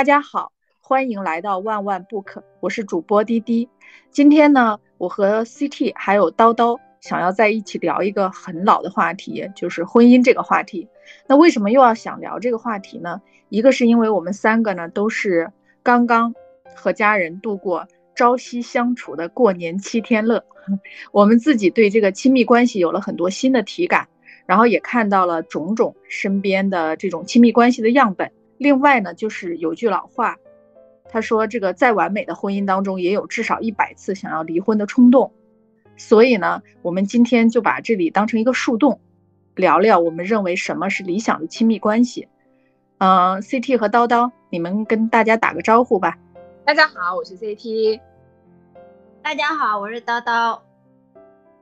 大家好，欢迎来到万万不可，我是主播滴滴。今天呢，我和 CT 还有叨叨想要在一起聊一个很老的话题，就是婚姻这个话题。那为什么又要想聊这个话题呢？一个是因为我们三个呢都是刚刚和家人度过朝夕相处的过年七天乐，我们自己对这个亲密关系有了很多新的体感，然后也看到了种种身边的这种亲密关系的样本。另外呢，就是有句老话，他说这个再完美的婚姻当中，也有至少一百次想要离婚的冲动。所以呢，我们今天就把这里当成一个树洞，聊聊我们认为什么是理想的亲密关系。嗯，CT 和叨叨，你们跟大家打个招呼吧。大家好，我是 CT。大家好，我是叨叨。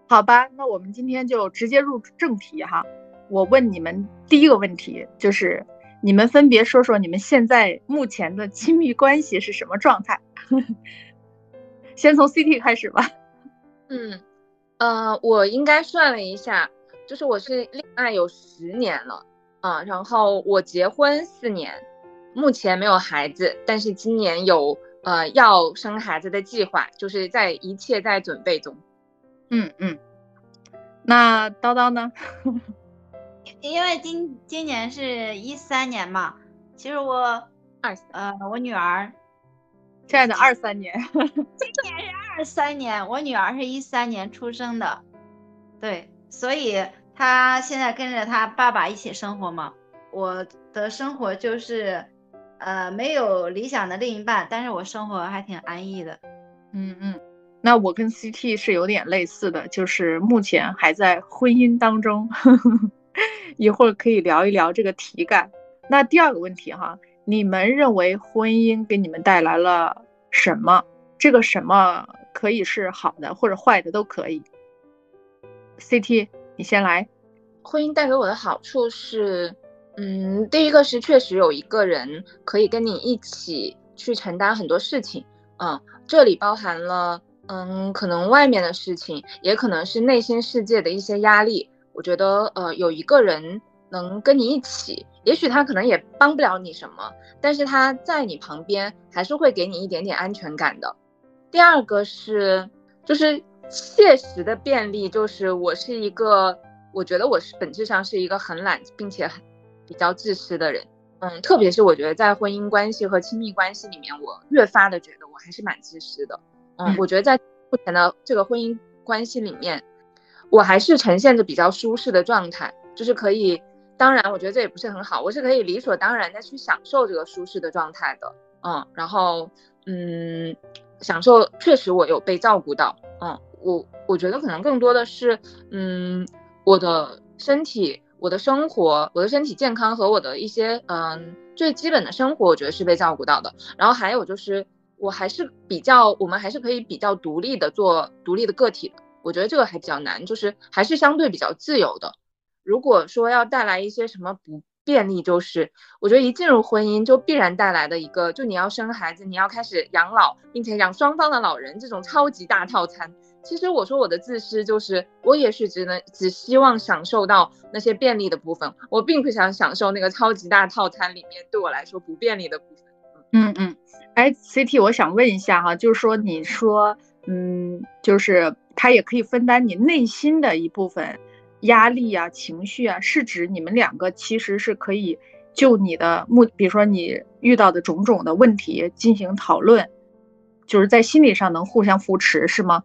好吧，那我们今天就直接入正题哈。我问你们第一个问题就是。你们分别说说你们现在目前的亲密关系是什么状态？先从 CT 开始吧。嗯，呃，我应该算了一下，就是我是恋爱有十年了，啊，然后我结婚四年，目前没有孩子，但是今年有呃要生孩子的计划，就是在一切在准备中。嗯嗯，那叨叨呢？因为今今年是一三年嘛，其实我二呃我女儿，亲爱的二三年，今年是二三年，我女儿是一三年出生的，对，所以她现在跟着她爸爸一起生活嘛。我的生活就是，呃，没有理想的另一半，但是我生活还挺安逸的。嗯嗯，那我跟 CT 是有点类似的，就是目前还在婚姻当中。一会儿可以聊一聊这个体感。那第二个问题哈，你们认为婚姻给你们带来了什么？这个什么可以是好的或者坏的都可以。CT，你先来。婚姻带给我的好处是，嗯，第一个是确实有一个人可以跟你一起去承担很多事情，嗯，这里包含了，嗯，可能外面的事情，也可能是内心世界的一些压力。我觉得，呃，有一个人能跟你一起，也许他可能也帮不了你什么，但是他在你旁边，还是会给你一点点安全感的。第二个是，就是切实的便利，就是我是一个，我觉得我是本质上是一个很懒，并且很比较自私的人。嗯，特别是我觉得在婚姻关系和亲密关系里面，我越发的觉得我还是蛮自私的。嗯，我觉得在目前的这个婚姻关系里面。我还是呈现着比较舒适的状态，就是可以，当然，我觉得这也不是很好，我是可以理所当然的去享受这个舒适的状态的，嗯，然后，嗯，享受确实我有被照顾到，嗯，我我觉得可能更多的是，嗯，我的身体、我的生活、我的身体健康和我的一些，嗯，最基本的生活，我觉得是被照顾到的，然后还有就是，我还是比较，我们还是可以比较独立的做独立的个体。我觉得这个还比较难，就是还是相对比较自由的。如果说要带来一些什么不便利，就是我觉得一进入婚姻就必然带来的一个，就你要生孩子，你要开始养老，并且养双方的老人这种超级大套餐。其实我说我的自私就是，我也是只能只希望享受到那些便利的部分，我并不想享受那个超级大套餐里面对我来说不便利的部分。嗯嗯，哎，CT，我想问一下哈，就是说你说，嗯，就是。他也可以分担你内心的一部分压力啊、情绪啊，是指你们两个其实是可以就你的目，比如说你遇到的种种的问题进行讨论，就是在心理上能互相扶持，是吗？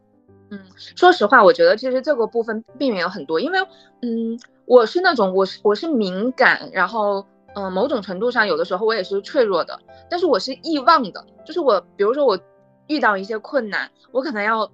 嗯，说实话，我觉得其实这个部分避免有很多，因为嗯，我是那种我是我是敏感，然后嗯，某种程度上有的时候我也是脆弱的，但是我是易忘的，就是我比如说我遇到一些困难，我可能要。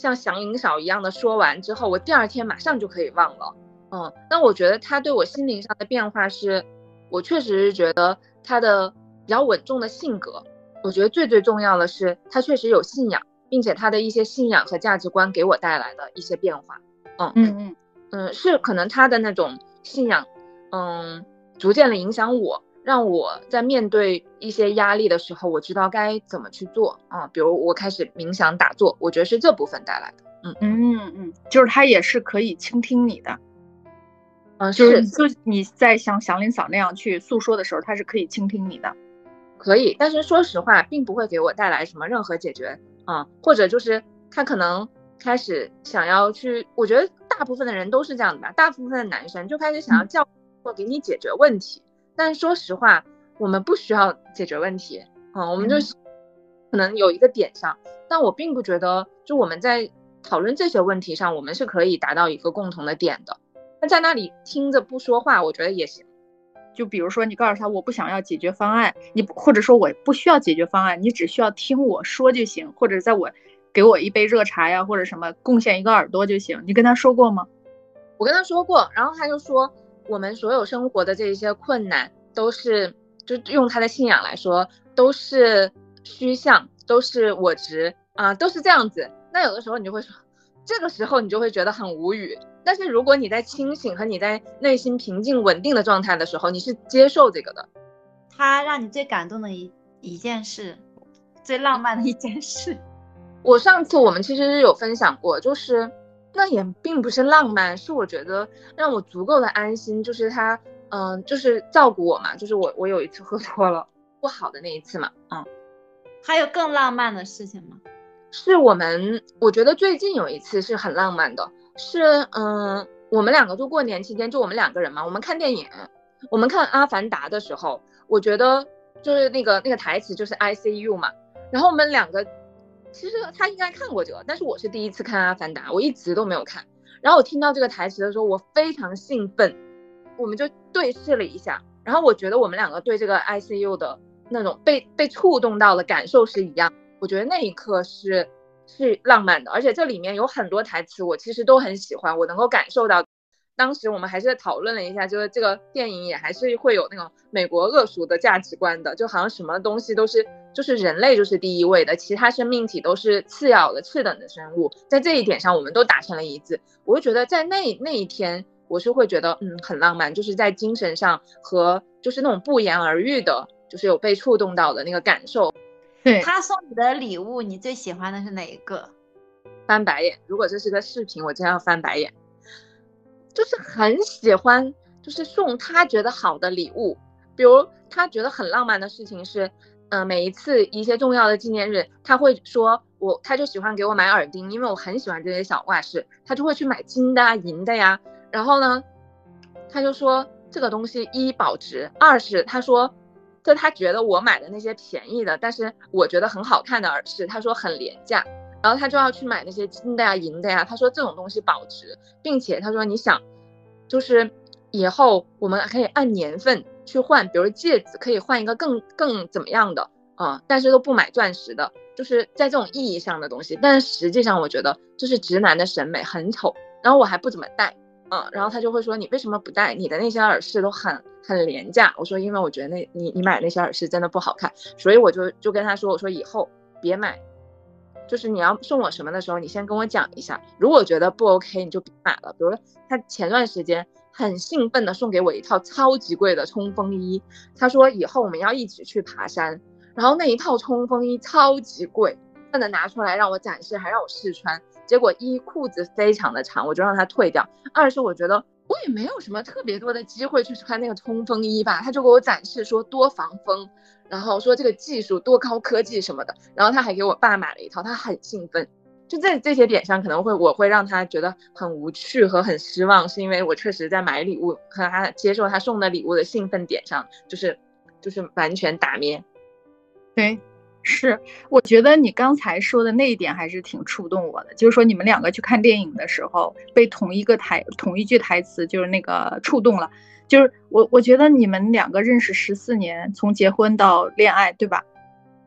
像祥林嫂一样的说完之后，我第二天马上就可以忘了。嗯，那我觉得他对我心灵上的变化是，我确实是觉得他的比较稳重的性格。我觉得最最重要的是，他确实有信仰，并且他的一些信仰和价值观给我带来的一些变化。嗯嗯嗯嗯，是可能他的那种信仰，嗯，逐渐的影响我。让我在面对一些压力的时候，我知道该怎么去做啊。比如我开始冥想打坐，我觉得是这部分带来的。嗯嗯嗯，就是他也是可以倾听你的。嗯，就是就你在像祥林嫂那样去诉说的时候，他是可以倾听你的。可以，但是说实话，并不会给我带来什么任何解决啊，或者就是他可能开始想要去，我觉得大部分的人都是这样的吧，大部分的男生就开始想要教或给你解决问题，但说实话，我们不需要解决问题嗯，我们就可能有一个点上，但我并不觉得就我们在讨论这些问题上，我们是可以达到一个共同的点的，那在那里听着不说话，我觉得也行。就比如说，你告诉他我不想要解决方案，你或者说我不需要解决方案，你只需要听我说就行，或者在我给我一杯热茶呀，或者什么贡献一个耳朵就行。你跟他说过吗？我跟他说过，然后他就说我们所有生活的这一些困难都是，就用他的信仰来说，都是虚像，都是我执啊，都是这样子。那有的时候你就会说，这个时候你就会觉得很无语。但是如果你在清醒和你在内心平静稳定的状态的时候，你是接受这个的。他让你最感动的一一件事，最浪漫的一件事。我上次我们其实是有分享过，就是那也并不是浪漫，是我觉得让我足够的安心，就是他，嗯，就是照顾我嘛，就是我我有一次喝多了不好的那一次嘛，嗯。还有更浪漫的事情吗？是我们，我觉得最近有一次是很浪漫的。是，嗯，我们两个就过年期间就我们两个人嘛，我们看电影，我们看《阿凡达》的时候，我觉得就是那个那个台词就是 I C U 嘛，然后我们两个其实他应该看过这个，但是我是第一次看《阿凡达》，我一直都没有看，然后我听到这个台词的时候，我非常兴奋，我们就对视了一下，然后我觉得我们两个对这个 I C U 的那种被被触动到的感受是一样，我觉得那一刻是。是浪漫的，而且这里面有很多台词，我其实都很喜欢，我能够感受到。当时我们还是讨论了一下，就是这个电影也还是会有那种美国恶俗的价值观的，就好像什么东西都是就是人类就是第一位的，其他生命体都是次要的、次等的生物。在这一点上，我们都达成了一致。我就觉得在那那一天，我是会觉得嗯很浪漫，就是在精神上和就是那种不言而喻的，就是有被触动到的那个感受。对他送你的礼物，你最喜欢的是哪一个？翻白眼。如果这是个视频，我真要翻白眼。就是很喜欢，就是送他觉得好的礼物。比如他觉得很浪漫的事情是，嗯，每一次一些重要的纪念日，他会说我，他就喜欢给我买耳钉，因为我很喜欢这些小挂饰，他就会去买金的啊、银的呀。然后呢，他就说这个东西一保值，二是他说。就他觉得我买的那些便宜的，但是我觉得很好看的耳饰，他说很廉价，然后他就要去买那些金的呀、银的呀。他说这种东西保值，并且他说你想，就是以后我们可以按年份去换，比如戒指可以换一个更更怎么样的啊，但是都不买钻石的，就是在这种意义上的东西。但实际上我觉得这是直男的审美，很丑，然后我还不怎么戴。嗯，然后他就会说你为什么不戴？你的那些耳饰都很很廉价。我说因为我觉得那你你买那些耳饰真的不好看，所以我就就跟他说，我说以后别买，就是你要送我什么的时候，你先跟我讲一下。如果觉得不 OK，你就别买了。比如他前段时间很兴奋的送给我一套超级贵的冲锋衣，他说以后我们要一起去爬山，然后那一套冲锋衣超级贵，不能拿出来让我展示，还让我试穿。结果一裤子非常的长，我就让他退掉。二是我觉得我也没有什么特别多的机会去穿那个冲锋衣吧，他就给我展示说多防风，然后说这个技术多高科技什么的。然后他还给我爸买了一套，他很兴奋。就在这些点上可能会我会让他觉得很无趣和很失望，是因为我确实在买礼物和他接受他送的礼物的兴奋点上，就是就是完全打灭。对。是，我觉得你刚才说的那一点还是挺触动我的，就是说你们两个去看电影的时候，被同一个台同一句台词就是那个触动了，就是我我觉得你们两个认识十四年，从结婚到恋爱，对吧？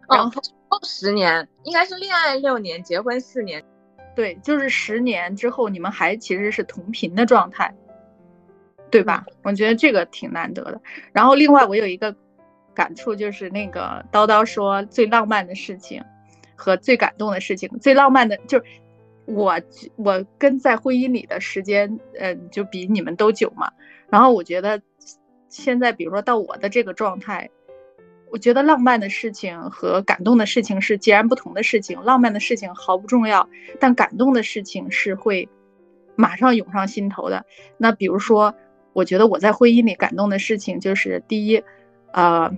然后十年，应该是恋爱六年，结婚四年，对，就是十年之后你们还其实是同频的状态，对吧？我觉得这个挺难得的。然后另外我有一个。感触就是那个叨叨说最浪漫的事情和最感动的事情，最浪漫的就是我我跟在婚姻里的时间，嗯，就比你们都久嘛。然后我觉得现在，比如说到我的这个状态，我觉得浪漫的事情和感动的事情是截然不同的事情。浪漫的事情毫不重要，但感动的事情是会马上涌上心头的。那比如说，我觉得我在婚姻里感动的事情就是第一。呃，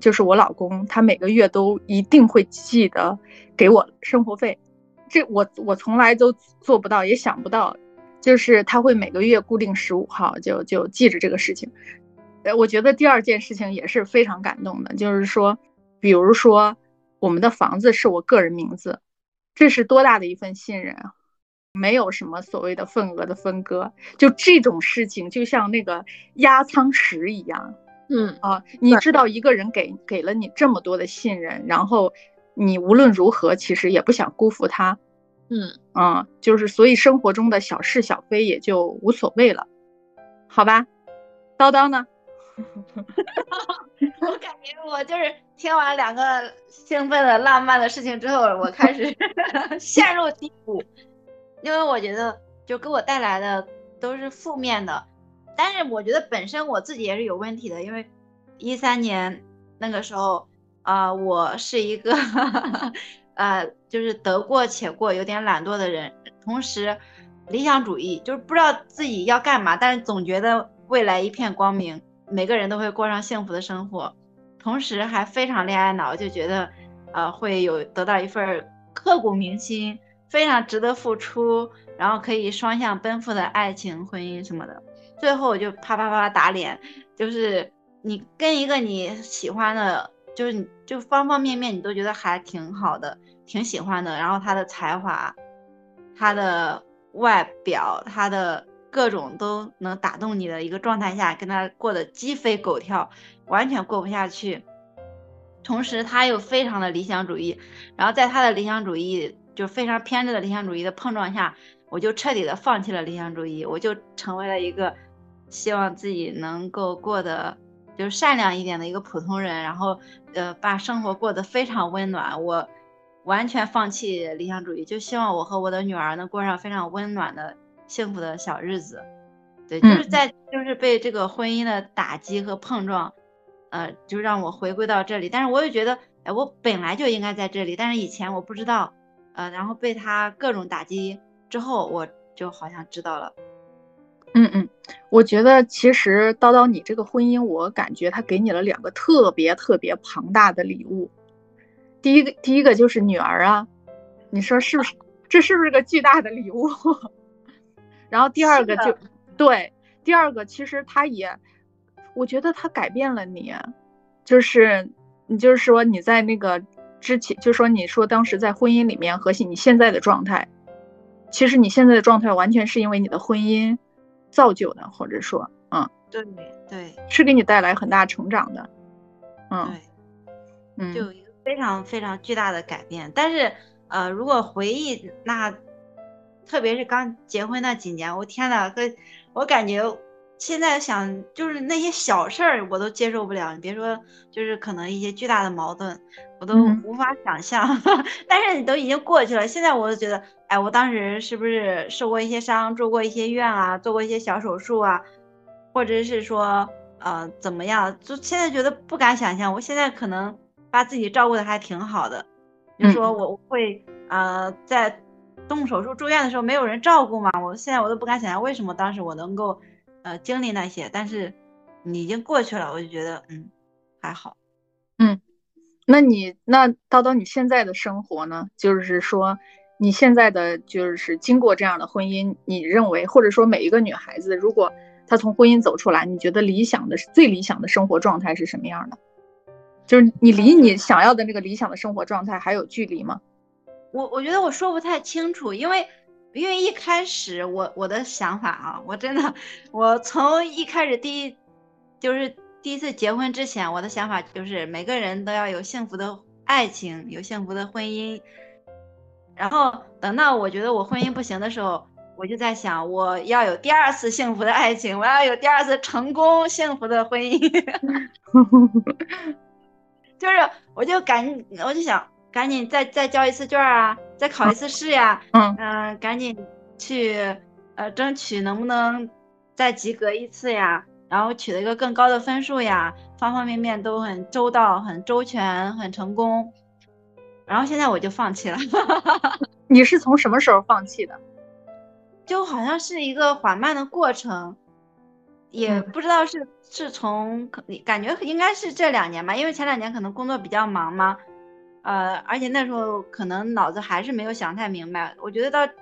就是我老公，他每个月都一定会记得给我生活费，这我我从来都做不到，也想不到，就是他会每个月固定十五号就就记着这个事情。呃，我觉得第二件事情也是非常感动的，就是说，比如说我们的房子是我个人名字，这是多大的一份信任啊！没有什么所谓的份额的分割，就这种事情就像那个压舱石一样。嗯啊，你知道一个人给给了你这么多的信任，然后你无论如何其实也不想辜负他。嗯啊，就是所以生活中的小是小非也就无所谓了，好吧？叨叨呢？我感觉我就是听完两个兴奋的浪漫的事情之后，我开始 陷入低谷，因为我觉得就给我带来的都是负面的。但是我觉得本身我自己也是有问题的，因为一三年那个时候啊，我是一个 呃，就是得过且过、有点懒惰的人，同时理想主义，就是不知道自己要干嘛，但是总觉得未来一片光明。每个人都会过上幸福的生活，同时还非常恋爱脑，就觉得，呃，会有得到一份刻骨铭心、非常值得付出，然后可以双向奔赴的爱情、婚姻什么的。最后我就啪啪啪打脸，就是你跟一个你喜欢的，就是你就方方面面你都觉得还挺好的、挺喜欢的，然后他的才华、他的外表、他的。各种都能打动你的一个状态下，跟他过得鸡飞狗跳，完全过不下去。同时，他又非常的理想主义，然后在他的理想主义就非常偏执的理想主义的碰撞下，我就彻底的放弃了理想主义，我就成为了一个希望自己能够过得就是善良一点的一个普通人，然后呃把生活过得非常温暖。我完全放弃理想主义，就希望我和我的女儿能过上非常温暖的。幸福的小日子，对，就是在就是被这个婚姻的打击和碰撞，呃，就让我回归到这里。但是我也觉得，哎，我本来就应该在这里，但是以前我不知道，呃，然后被他各种打击之后，我就好像知道了。嗯嗯，我觉得其实叨叨你这个婚姻，我感觉他给你了两个特别特别庞大的礼物。第一个，第一个就是女儿啊，你说是不是？这是不是个巨大的礼物？然后第二个就，对，第二个其实他也，我觉得他改变了你，就是你就是说你在那个之前，就说你说当时在婚姻里面和你现在的状态，其实你现在的状态完全是因为你的婚姻造就的，或者说，嗯，对对，是给你带来很大成长的，嗯，对，就有一个非常非常巨大的改变。但是呃，如果回忆那。特别是刚结婚那几年，我天呐，跟我感觉现在想就是那些小事儿我都接受不了，你别说就是可能一些巨大的矛盾，我都无法想象。但是你都已经过去了，现在我就觉得，哎，我当时是不是受过一些伤，住过一些院啊，做过一些小手术啊，或者是说呃怎么样？就现在觉得不敢想象，我现在可能把自己照顾的还挺好的，就说我会呃在。动手术住院的时候没有人照顾嘛？我现在我都不敢想象为什么当时我能够，呃，经历那些。但是你已经过去了，我就觉得嗯还好。嗯，那你那叨叨你现在的生活呢？就是说你现在的就是经过这样的婚姻，你认为或者说每一个女孩子，如果她从婚姻走出来，你觉得理想的最理想的生活状态是什么样的？就是你离你想要的那个理想的生活状态还有距离吗？我我觉得我说不太清楚，因为因为一开始我我的想法啊，我真的我从一开始第一就是第一次结婚之前，我的想法就是每个人都要有幸福的爱情，有幸福的婚姻。然后等到我觉得我婚姻不行的时候，我就在想我要有第二次幸福的爱情，我要有第二次成功幸福的婚姻。就是我就感我就想。赶紧再再交一次卷啊，再考一次试呀，嗯。嗯，赶紧去呃争取能不能再及格一次呀，然后取得一个更高的分数呀，方方面面都很周到、很周全、很成功。然后现在我就放弃了。你是从什么时候放弃的？就好像是一个缓慢的过程，也不知道是是从感觉应该是这两年吧，因为前两年可能工作比较忙嘛，呃，而且那时候可能脑子还是没有想太明白。我觉得到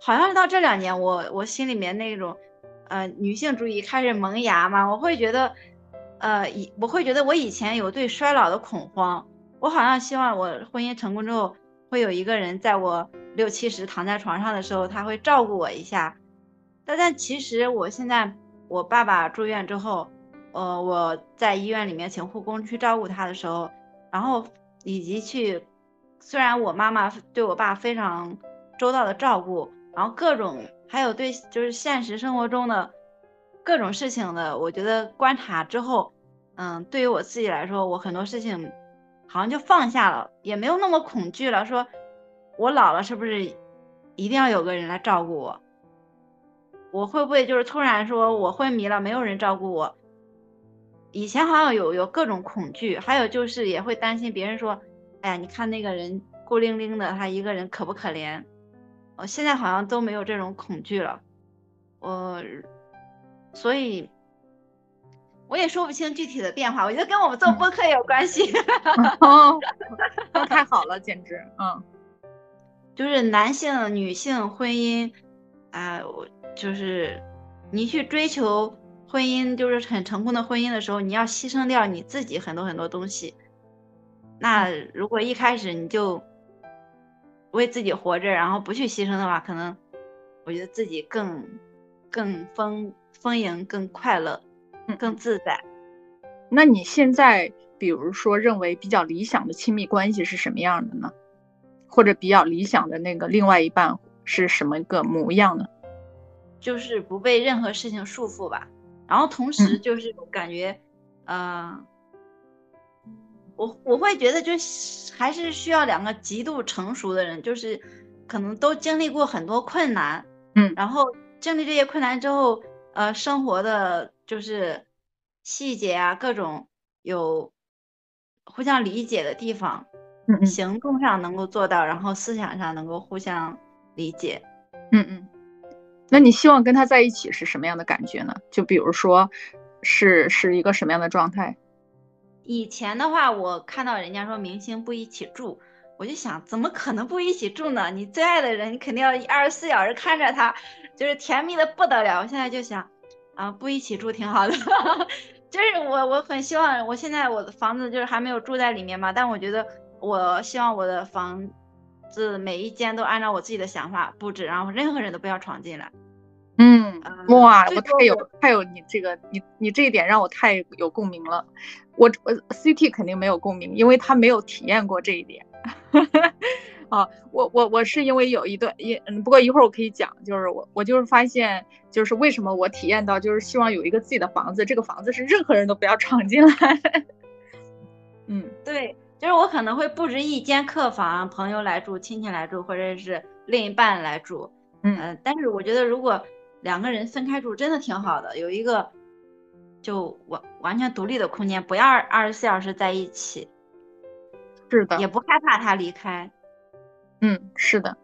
好像是到这两年，我我心里面那种呃女性主义开始萌芽嘛，我会觉得呃以我会觉得我以前有对衰老的恐慌，我好像希望我婚姻成功之后会有一个人在我六七十躺在床上的时候，他会照顾我一下。但但其实我现在。我爸爸住院之后，呃，我在医院里面请护工去照顾他的时候，然后以及去，虽然我妈妈对我爸非常周到的照顾，然后各种还有对就是现实生活中的各种事情的，我觉得观察之后，嗯，对于我自己来说，我很多事情好像就放下了，也没有那么恐惧了。说我老了是不是一定要有个人来照顾我？我会不会就是突然说我昏迷了，没有人照顾我？以前好像有有各种恐惧，还有就是也会担心别人说，哎呀，你看那个人孤零零的，他一个人可不可怜？我现在好像都没有这种恐惧了，我，所以我也说不清具体的变化。我觉得跟我们做播客也有关系。哦，太好了，简直，嗯，就是男性、女性婚姻，啊，我。就是你去追求婚姻，就是很成功的婚姻的时候，你要牺牲掉你自己很多很多东西。那如果一开始你就为自己活着，然后不去牺牲的话，可能我觉得自己更更丰丰盈、更快乐、更自在。那你现在，比如说认为比较理想的亲密关系是什么样的呢？或者比较理想的那个另外一半是什么个模样呢？就是不被任何事情束缚吧，然后同时就是感觉，嗯，我我会觉得就还是需要两个极度成熟的人，就是可能都经历过很多困难，嗯，然后经历这些困难之后，呃，生活的就是细节啊，各种有互相理解的地方，嗯嗯，行动上能够做到，然后思想上能够互相理解，嗯嗯。那你希望跟他在一起是什么样的感觉呢？就比如说，是是一个什么样的状态？以前的话，我看到人家说明星不一起住，我就想，怎么可能不一起住呢？你最爱的人，你肯定要二十四小时看着他，就是甜蜜的不得了。我现在就想，啊，不一起住挺好的，就是我我很希望，我现在我的房子就是还没有住在里面嘛，但我觉得我希望我的房。子每一间都按照我自己的想法布置，然后任何人都不要闯进来。嗯，哇，我太有太有你这个你你这一点让我太有共鸣了。我我 CT 肯定没有共鸣，因为他没有体验过这一点。啊，我我我是因为有一段也嗯，不过一会儿我可以讲，就是我我就是发现，就是为什么我体验到就是希望有一个自己的房子，这个房子是任何人都不要闯进来。嗯，对。就是我可能会布置一间客房，朋友来住，亲戚来住，或者是另一半来住，嗯，但是我觉得如果两个人分开住，真的挺好的，有一个就完完全独立的空间，不要二十四小时在一起，是的，也不害怕他离开，嗯，是的。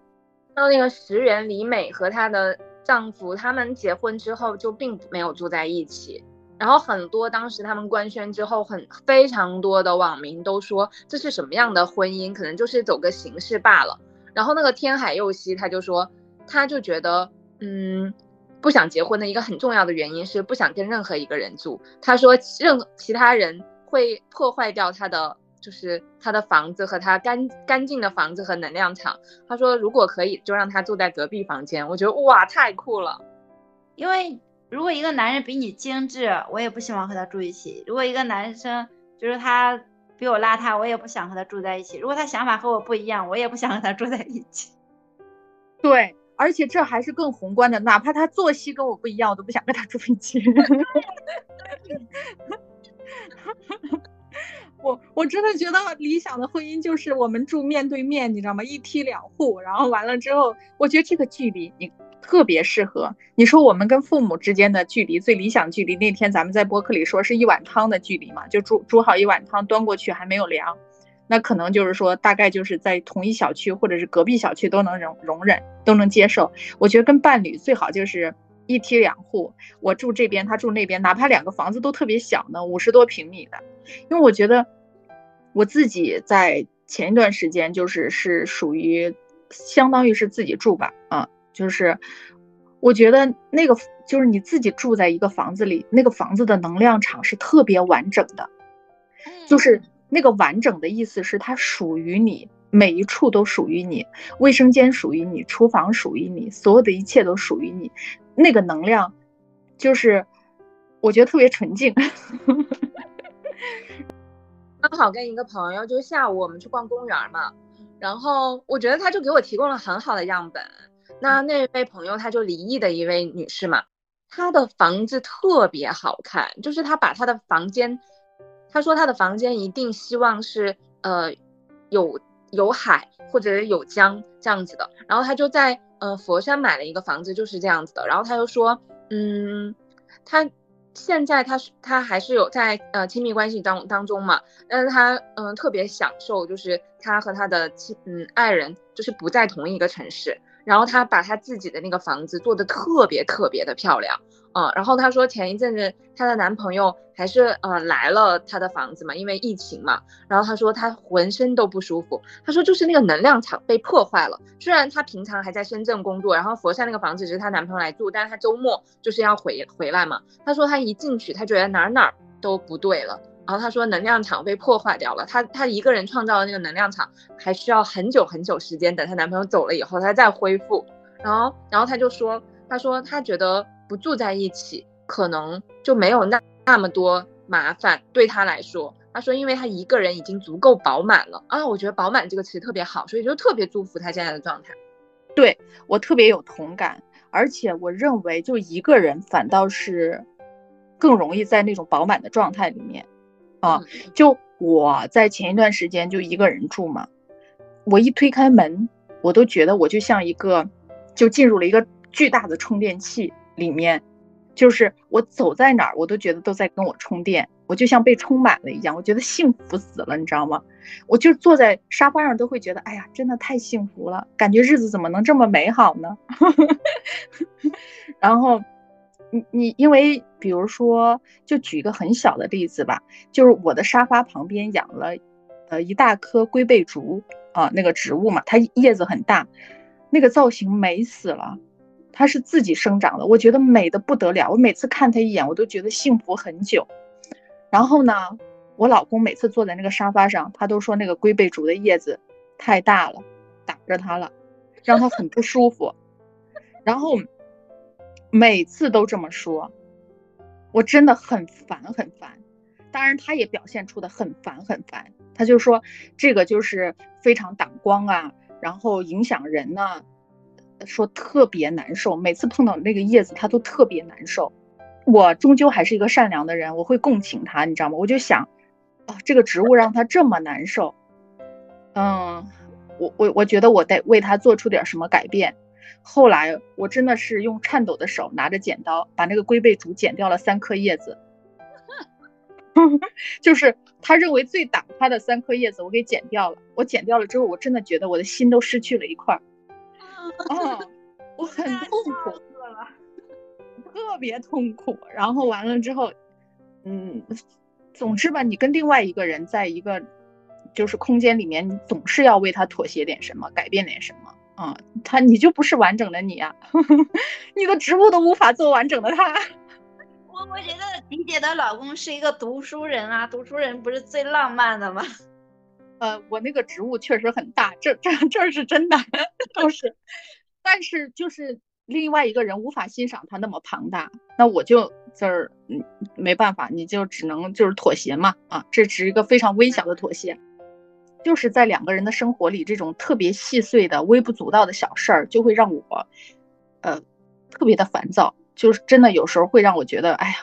到那个石原里美和她的丈夫，他们结婚之后就并没有住在一起。然后很多当时他们官宣之后，很非常多的网民都说这是什么样的婚姻，可能就是走个形式罢了。然后那个天海佑希他就说，他就觉得，嗯，不想结婚的一个很重要的原因是不想跟任何一个人住。他说任其他人会破坏掉他的，就是他的房子和他干干净的房子和能量场。他说如果可以，就让他住在隔壁房间。我觉得哇，太酷了，因为。如果一个男人比你精致，我也不希望和他住一起。如果一个男生就是他比我邋遢，我也不想和他住在一起。如果他想法和我不一样，我也不想和他住在一起。对，而且这还是更宏观的，哪怕他作息跟我不一样，我都不想跟他住一起。我我真的觉得理想的婚姻就是我们住面对面，你知道吗？一梯两户，然后完了之后，我觉得这个距离你。特别适合你说我们跟父母之间的距离最理想距离，那天咱们在播客里说是一碗汤的距离嘛，就煮煮好一碗汤端过去还没有凉，那可能就是说大概就是在同一小区或者是隔壁小区都能容容忍都能接受。我觉得跟伴侣最好就是一梯两户，我住这边，他住那边，哪怕两个房子都特别小呢，五十多平米的，因为我觉得我自己在前一段时间就是是属于相当于是自己住吧，啊，就是我觉得那个就是你自己住在一个房子里，那个房子的能量场是特别完整的，就是那个完整的意思是它属于你。每一处都属于你，卫生间属于你，厨房属于你，所有的一切都属于你。那个能量，就是我觉得特别纯净。刚好跟一个朋友，就下午我们去逛公园嘛，然后我觉得他就给我提供了很好的样本。那那位朋友，她就离异的一位女士嘛，她的房子特别好看，就是她把她的房间，她说她的房间一定希望是呃有。有海或者有江这样子的，然后她就在呃佛山买了一个房子，就是这样子的。然后她又说，嗯，她现在他是他还是有在呃亲密关系当当中嘛，但是他嗯特别享受，就是他和他的亲嗯爱人就是不在同一个城市，然后他把他自己的那个房子做的特别特别的漂亮。嗯，然后她说前一阵子她的男朋友还是呃来了她的房子嘛，因为疫情嘛。然后她说她浑身都不舒服，她说就是那个能量场被破坏了。虽然她平常还在深圳工作，然后佛山那个房子只是她男朋友来住，但是她周末就是要回回来嘛。她说她一进去，她觉得哪哪都不对了。然后她说能量场被破坏掉了，她她一个人创造的那个能量场还需要很久很久时间，等她男朋友走了以后，她再恢复。然后然后她就说，她说她觉得。不住在一起，可能就没有那那么多麻烦对他来说。他说，因为他一个人已经足够饱满了啊。我觉得“饱满”这个词特别好，所以就特别祝福他现在的状态。对我特别有同感，而且我认为，就一个人反倒是更容易在那种饱满的状态里面啊。就我在前一段时间就一个人住嘛，我一推开门，我都觉得我就像一个就进入了一个巨大的充电器。里面，就是我走在哪儿，我都觉得都在跟我充电，我就像被充满了一样，我觉得幸福死了，你知道吗？我就坐在沙发上都会觉得，哎呀，真的太幸福了，感觉日子怎么能这么美好呢？然后，你你因为比如说，就举一个很小的例子吧，就是我的沙发旁边养了，呃，一大棵龟背竹啊，那个植物嘛，它叶子很大，那个造型美死了。它是自己生长的，我觉得美的不得了。我每次看它一眼，我都觉得幸福很久。然后呢，我老公每次坐在那个沙发上，他都说那个龟背竹的叶子太大了，挡着他了，让他很不舒服。然后每次都这么说，我真的很烦很烦。当然，他也表现出的很烦很烦。他就说这个就是非常挡光啊，然后影响人呢。说特别难受，每次碰到那个叶子，他都特别难受。我终究还是一个善良的人，我会共情他，你知道吗？我就想，啊，这个植物让他这么难受，嗯，我我我觉得我得为他做出点什么改变。后来我真的是用颤抖的手拿着剪刀，把那个龟背竹剪掉了三颗叶子，就是他认为最挡他的三颗叶子，我给剪掉了。我剪掉了之后，我真的觉得我的心都失去了一块。啊，我很痛苦，特别痛苦。然后完了之后，嗯，总之吧，你跟另外一个人在一个就是空间里面，你总是要为他妥协点什么，改变点什么啊。他你就不是完整的你啊，你的植物都无法做完整的他。我我觉得迪姐的老公是一个读书人啊，读书人不是最浪漫的吗？呃，我那个植物确实很大，这这这是真的，都是。但是就是另外一个人无法欣赏他那么庞大，那我就这儿嗯没办法，你就只能就是妥协嘛啊，这只是一个非常微小的妥协，就是在两个人的生活里，这种特别细碎的、微不足道的小事儿，就会让我呃特别的烦躁，就是真的有时候会让我觉得，哎呀，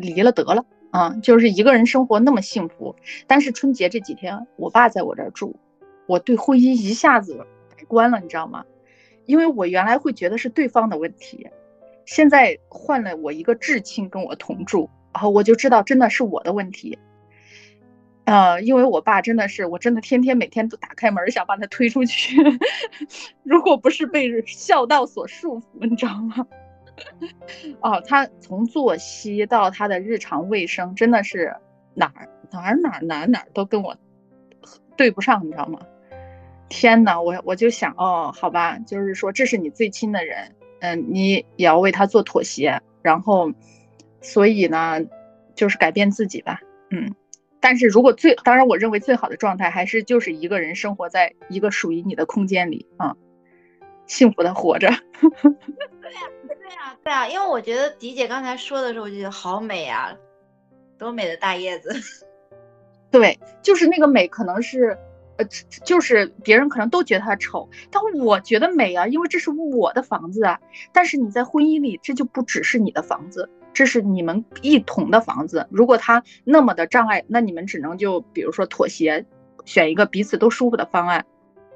离了得了。啊，就是一个人生活那么幸福，但是春节这几天，我爸在我这儿住，我对婚姻一下子改观了，你知道吗？因为我原来会觉得是对方的问题，现在换了我一个至亲跟我同住，然后我就知道真的是我的问题。呃，因为我爸真的是，我真的天天每天都打开门想把他推出去，如果不是被孝道所束缚，你知道吗？哦，他从作息到他的日常卫生，真的是哪儿哪儿哪儿哪儿哪儿都跟我对不上，你知道吗？天呐，我我就想，哦，好吧，就是说这是你最亲的人，嗯，你也要为他做妥协，然后，所以呢，就是改变自己吧，嗯。但是如果最，当然我认为最好的状态还是就是一个人生活在一个属于你的空间里啊，幸福的活着。对呀，对呀，对啊，因为我觉得迪姐刚才说的时候，我就觉得好美啊，多美的大叶子。对，就是那个美，可能是，呃，就是别人可能都觉得它丑，但我觉得美啊，因为这是我的房子啊。但是你在婚姻里，这就不只是你的房子。这是你们一同的房子，如果他那么的障碍，那你们只能就比如说妥协，选一个彼此都舒服的方案。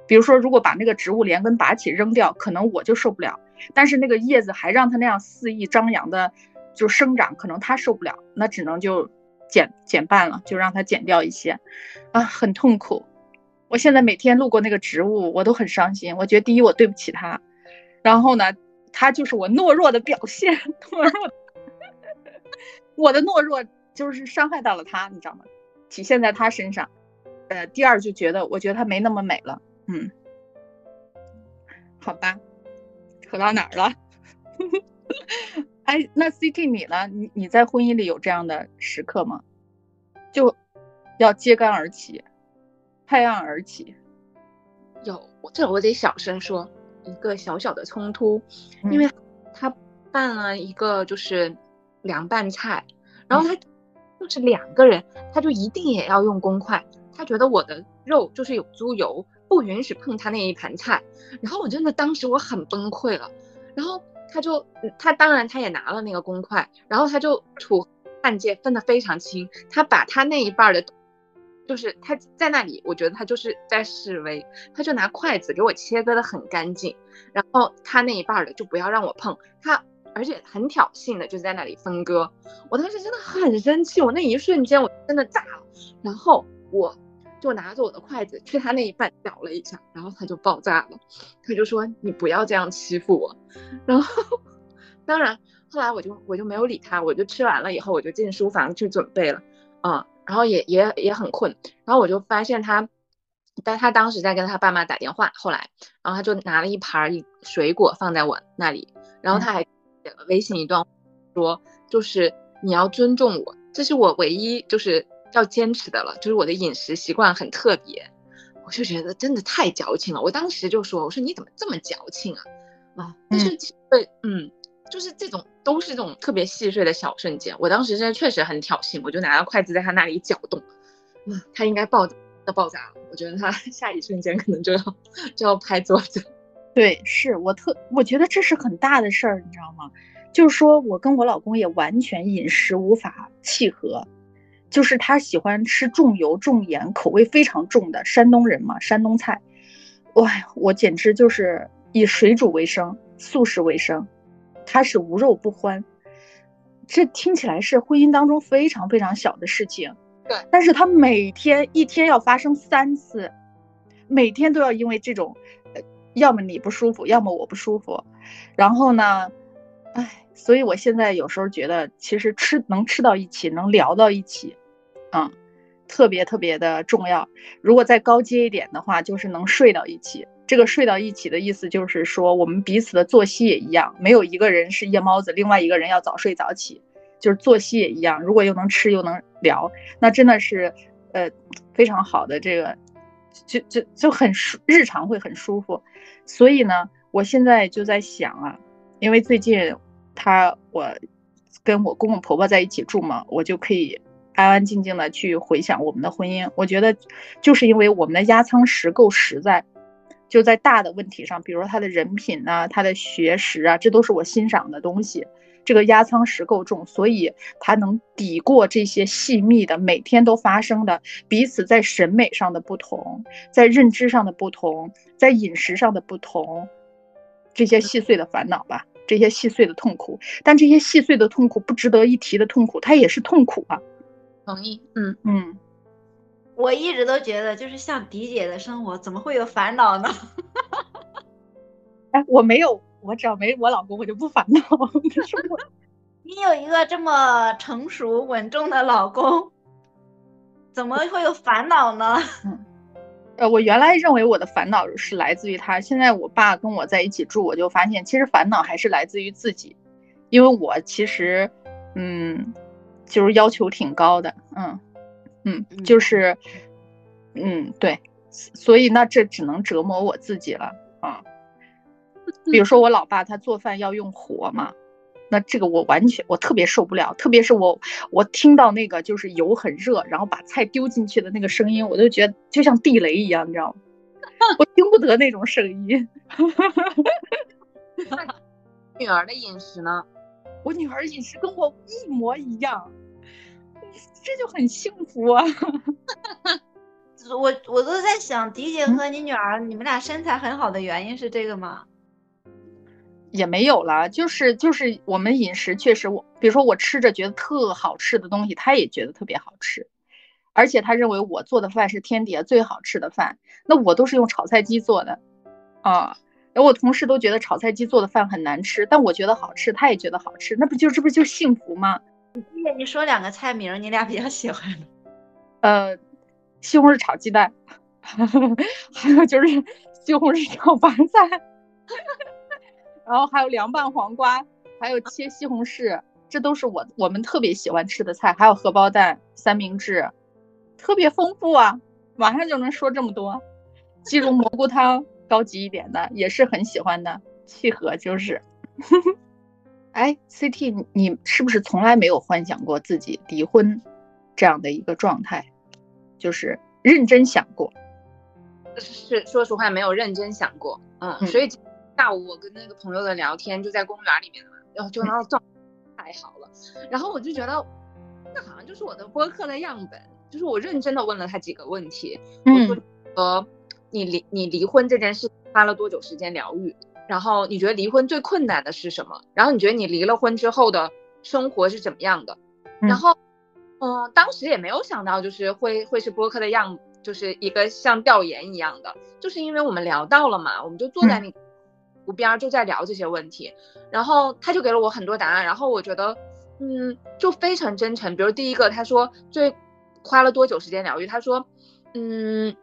比如说，如果把那个植物连根拔起扔掉，可能我就受不了；但是那个叶子还让它那样肆意张扬的就生长，可能它受不了，那只能就减减半了，就让它减掉一些。啊，很痛苦。我现在每天路过那个植物，我都很伤心。我觉得第一，我对不起它，然后呢，它就是我懦弱的表现，懦弱。我的懦弱就是伤害到了他，你知道吗？体现在他身上。呃，第二就觉得，我觉得他没那么美了。嗯，好吧，扯到哪儿了？哎，那 CT 你呢？你你在婚姻里有这样的时刻吗？就要揭竿而起，拍案而起。有，这我得小声说，一个小小的冲突，因为他办了一个就是。凉拌菜，然后他就是两个人，他就一定也要用公筷。他觉得我的肉就是有猪油，不允许碰他那一盘菜。然后我真的当时我很崩溃了。然后他就他当然他也拿了那个公筷，然后他就土汉界分得非常清。他把他那一半的，就是他在那里，我觉得他就是在示威。他就拿筷子给我切割的很干净，然后他那一半的就不要让我碰他。而且很挑衅的就在那里分割，我当时真的很生气，我那一瞬间我真的炸了，然后我就拿着我的筷子去他那一半搅了一下，然后他就爆炸了，他就说你不要这样欺负我，然后当然后来我就我就没有理他，我就吃完了以后我就进书房去准备了，嗯，然后也也也很困，然后我就发现他，但他当时在跟他爸妈打电话，后来然后他就拿了一盘水果放在我那里，然后他还。写了微信一段，说就是你要尊重我，这是我唯一就是要坚持的了，就是我的饮食习惯很特别，我就觉得真的太矫情了。我当时就说，我说你怎么这么矫情啊？啊，但是对，嗯，就是这种都是这种特别细碎的小瞬间，我当时真的确实很挑衅，我就拿着筷子在他那里搅动，嗯，他应该爆要爆炸了，我觉得他 下一瞬间可能就要就要拍桌子。对，是我特，我觉得这是很大的事儿，你知道吗？就是说我跟我老公也完全饮食无法契合，就是他喜欢吃重油重盐、口味非常重的山东人嘛，山东菜，哇，我简直就是以水煮为生，素食为生，他是无肉不欢。这听起来是婚姻当中非常非常小的事情，对，但是他每天一天要发生三次，每天都要因为这种。要么你不舒服，要么我不舒服，然后呢，唉，所以我现在有时候觉得，其实吃能吃到一起，能聊到一起，嗯，特别特别的重要。如果再高阶一点的话，就是能睡到一起。这个睡到一起的意思就是说，我们彼此的作息也一样，没有一个人是夜猫子，另外一个人要早睡早起，就是作息也一样。如果又能吃又能聊，那真的是，呃，非常好的这个。就就就很舒，日常会很舒服，所以呢，我现在就在想啊，因为最近他我跟我公公婆婆在一起住嘛，我就可以安安静静的去回想我们的婚姻。我觉得就是因为我们的压舱石够实在，就在大的问题上，比如说他的人品啊，他的学识啊，这都是我欣赏的东西。这个压舱石够重，所以它能抵过这些细密的、每天都发生的彼此在审美上的不同，在认知上的不同，在饮食上的不同，这些细碎的烦恼吧，这些细碎的痛苦。但这些细碎的痛苦不值得一提的痛苦，它也是痛苦啊。同意，嗯嗯。我一直都觉得，就是像迪姐的生活，怎么会有烦恼呢？哎，我没有。我只要没我老公，我就不烦恼。你有一个这么成熟稳重的老公，怎么会有烦恼呢？呃，我原来认为我的烦恼是来自于他，现在我爸跟我在一起住，我就发现其实烦恼还是来自于自己，因为我其实，嗯，就是要求挺高的，嗯嗯，就是，嗯对，所以那这只能折磨我自己了啊。比如说我老爸他做饭要用火嘛。那这个我完全我特别受不了，特别是我我听到那个就是油很热，然后把菜丢进去的那个声音，我都觉得就像地雷一样，你知道吗？我听不得那种声音。女儿的饮食呢？我女儿饮食跟我一模一样，这就很幸福啊！我我都在想，迪姐和你女儿，你们俩身材很好的原因是这个吗？也没有了，就是就是我们饮食确实，我比如说我吃着觉得特好吃的东西，他也觉得特别好吃，而且他认为我做的饭是天底下最好吃的饭。那我都是用炒菜机做的，啊，然后我同事都觉得炒菜机做的饭很难吃，但我觉得好吃，他也觉得好吃，那不就这不就幸福吗？你你说两个菜名，你俩比较喜欢的，呃，西红柿炒鸡蛋，还有就是西红柿炒白菜。然后还有凉拌黄瓜，还有切西红柿，这都是我我们特别喜欢吃的菜。还有荷包蛋、三明治，特别丰富啊！马上就能说这么多。鸡茸蘑菇汤，高级一点的，也是很喜欢的，契合就是。哎，CT，你是不是从来没有幻想过自己离婚这样的一个状态？就是认真想过？是，说实话没有认真想过。嗯，所以。下午我跟那个朋友的聊天就在公园里面嘛，然后就然后状太好了，然后我就觉得那好像就是我的播客的样本，就是我认真的问了他几个问题，我说呃你离你离婚这件事花了多久时间疗愈？然后你觉得离婚最困难的是什么？然后你觉得你离了婚之后的生活是怎么样的？然后嗯当时也没有想到就是会会是播客的样，就是一个像调研一样的，就是因为我们聊到了嘛，我们就坐在那。湖边就在聊这些问题，然后他就给了我很多答案，然后我觉得，嗯，就非常真诚。比如第一个，他说最花了多久时间疗愈？他说，嗯，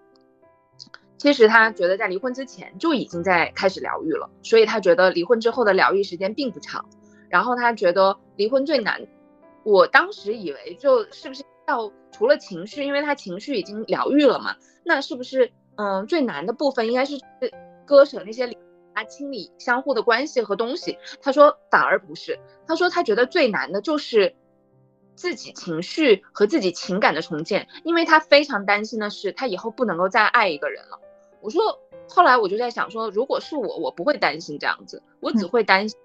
其实他觉得在离婚之前就已经在开始疗愈了，所以他觉得离婚之后的疗愈时间并不长。然后他觉得离婚最难，我当时以为就是不是要除了情绪，因为他情绪已经疗愈了嘛，那是不是嗯最难的部分应该是割舍那些。他清理相互的关系和东西，他说反而不是，他说他觉得最难的就是自己情绪和自己情感的重建，因为他非常担心的是他以后不能够再爱一个人了。我说，后来我就在想说，如果是我，我不会担心这样子，我只会担心，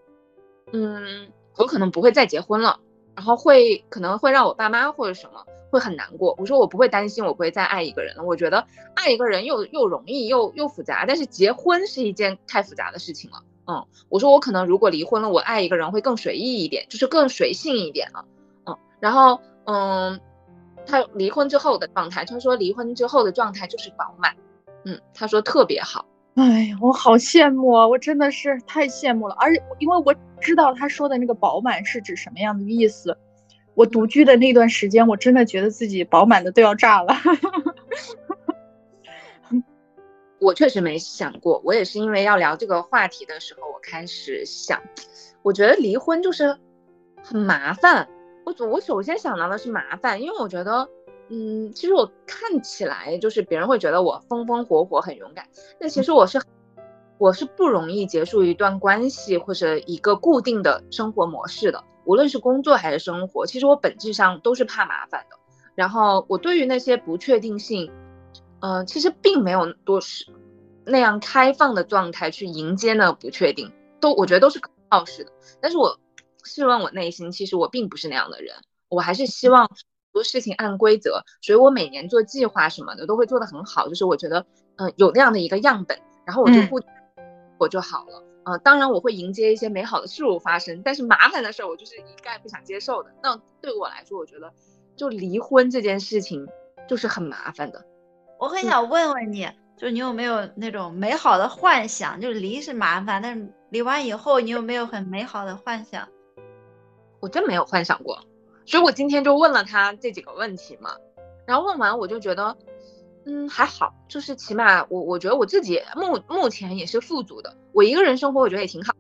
嗯，我可能不会再结婚了，然后会可能会让我爸妈或者什么。会很难过。我说我不会担心，我不会再爱一个人了。我觉得爱一个人又又容易又又复杂，但是结婚是一件太复杂的事情了。嗯，我说我可能如果离婚了，我爱一个人会更随意一点，就是更随性一点了。嗯，然后嗯，他离婚之后的状态，他说离婚之后的状态就是饱满。嗯，他说特别好。哎呀，我好羡慕啊！我真的是太羡慕了。而且因为我知道他说的那个饱满是指什么样的意思。我独居的那段时间，我真的觉得自己饱满的都要炸了。我确实没想过，我也是因为要聊这个话题的时候，我开始想，我觉得离婚就是很麻烦。我我首先想到的是麻烦，因为我觉得，嗯，其实我看起来就是别人会觉得我风风火火很勇敢，但其实我是我是不容易结束一段关系或者一个固定的生活模式的。无论是工作还是生活，其实我本质上都是怕麻烦的。然后我对于那些不确定性，嗯，其实并没有多是那样开放的状态去迎接那不确定，都我觉得都是可靠式的。但是我试问我内心，其实我并不是那样的人，我还是希望很多事情按规则，所以我每年做计划什么的都会做得很好。就是我觉得，嗯，有那样的一个样本，然后我就不我就好了。呃，当然我会迎接一些美好的事物发生，但是麻烦的事儿我就是一概不想接受的。那对我来说，我觉得就离婚这件事情就是很麻烦的。我很想问问你，就是你有没有那种美好的幻想？就是离是麻烦，但是离完以后，你有没有很美好的幻想？我真没有幻想过，所以我今天就问了他这几个问题嘛。然后问完我就觉得，嗯，还好，就是起码我我觉得我自己目目前也是富足的，我一个人生活我觉得也挺好。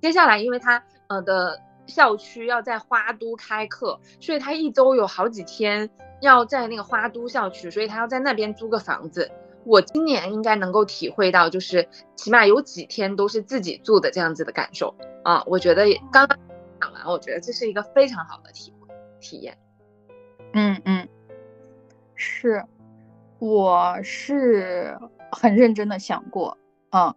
接下来因为他呃的校区要在花都开课，所以他一周有好几天要在那个花都校区，所以他要在那边租个房子。我今年应该能够体会到，就是起码有几天都是自己住的这样子的感受啊！我觉得刚刚讲完，我觉得这是一个非常好的体会体验。嗯嗯，是，我是很认真的想过啊，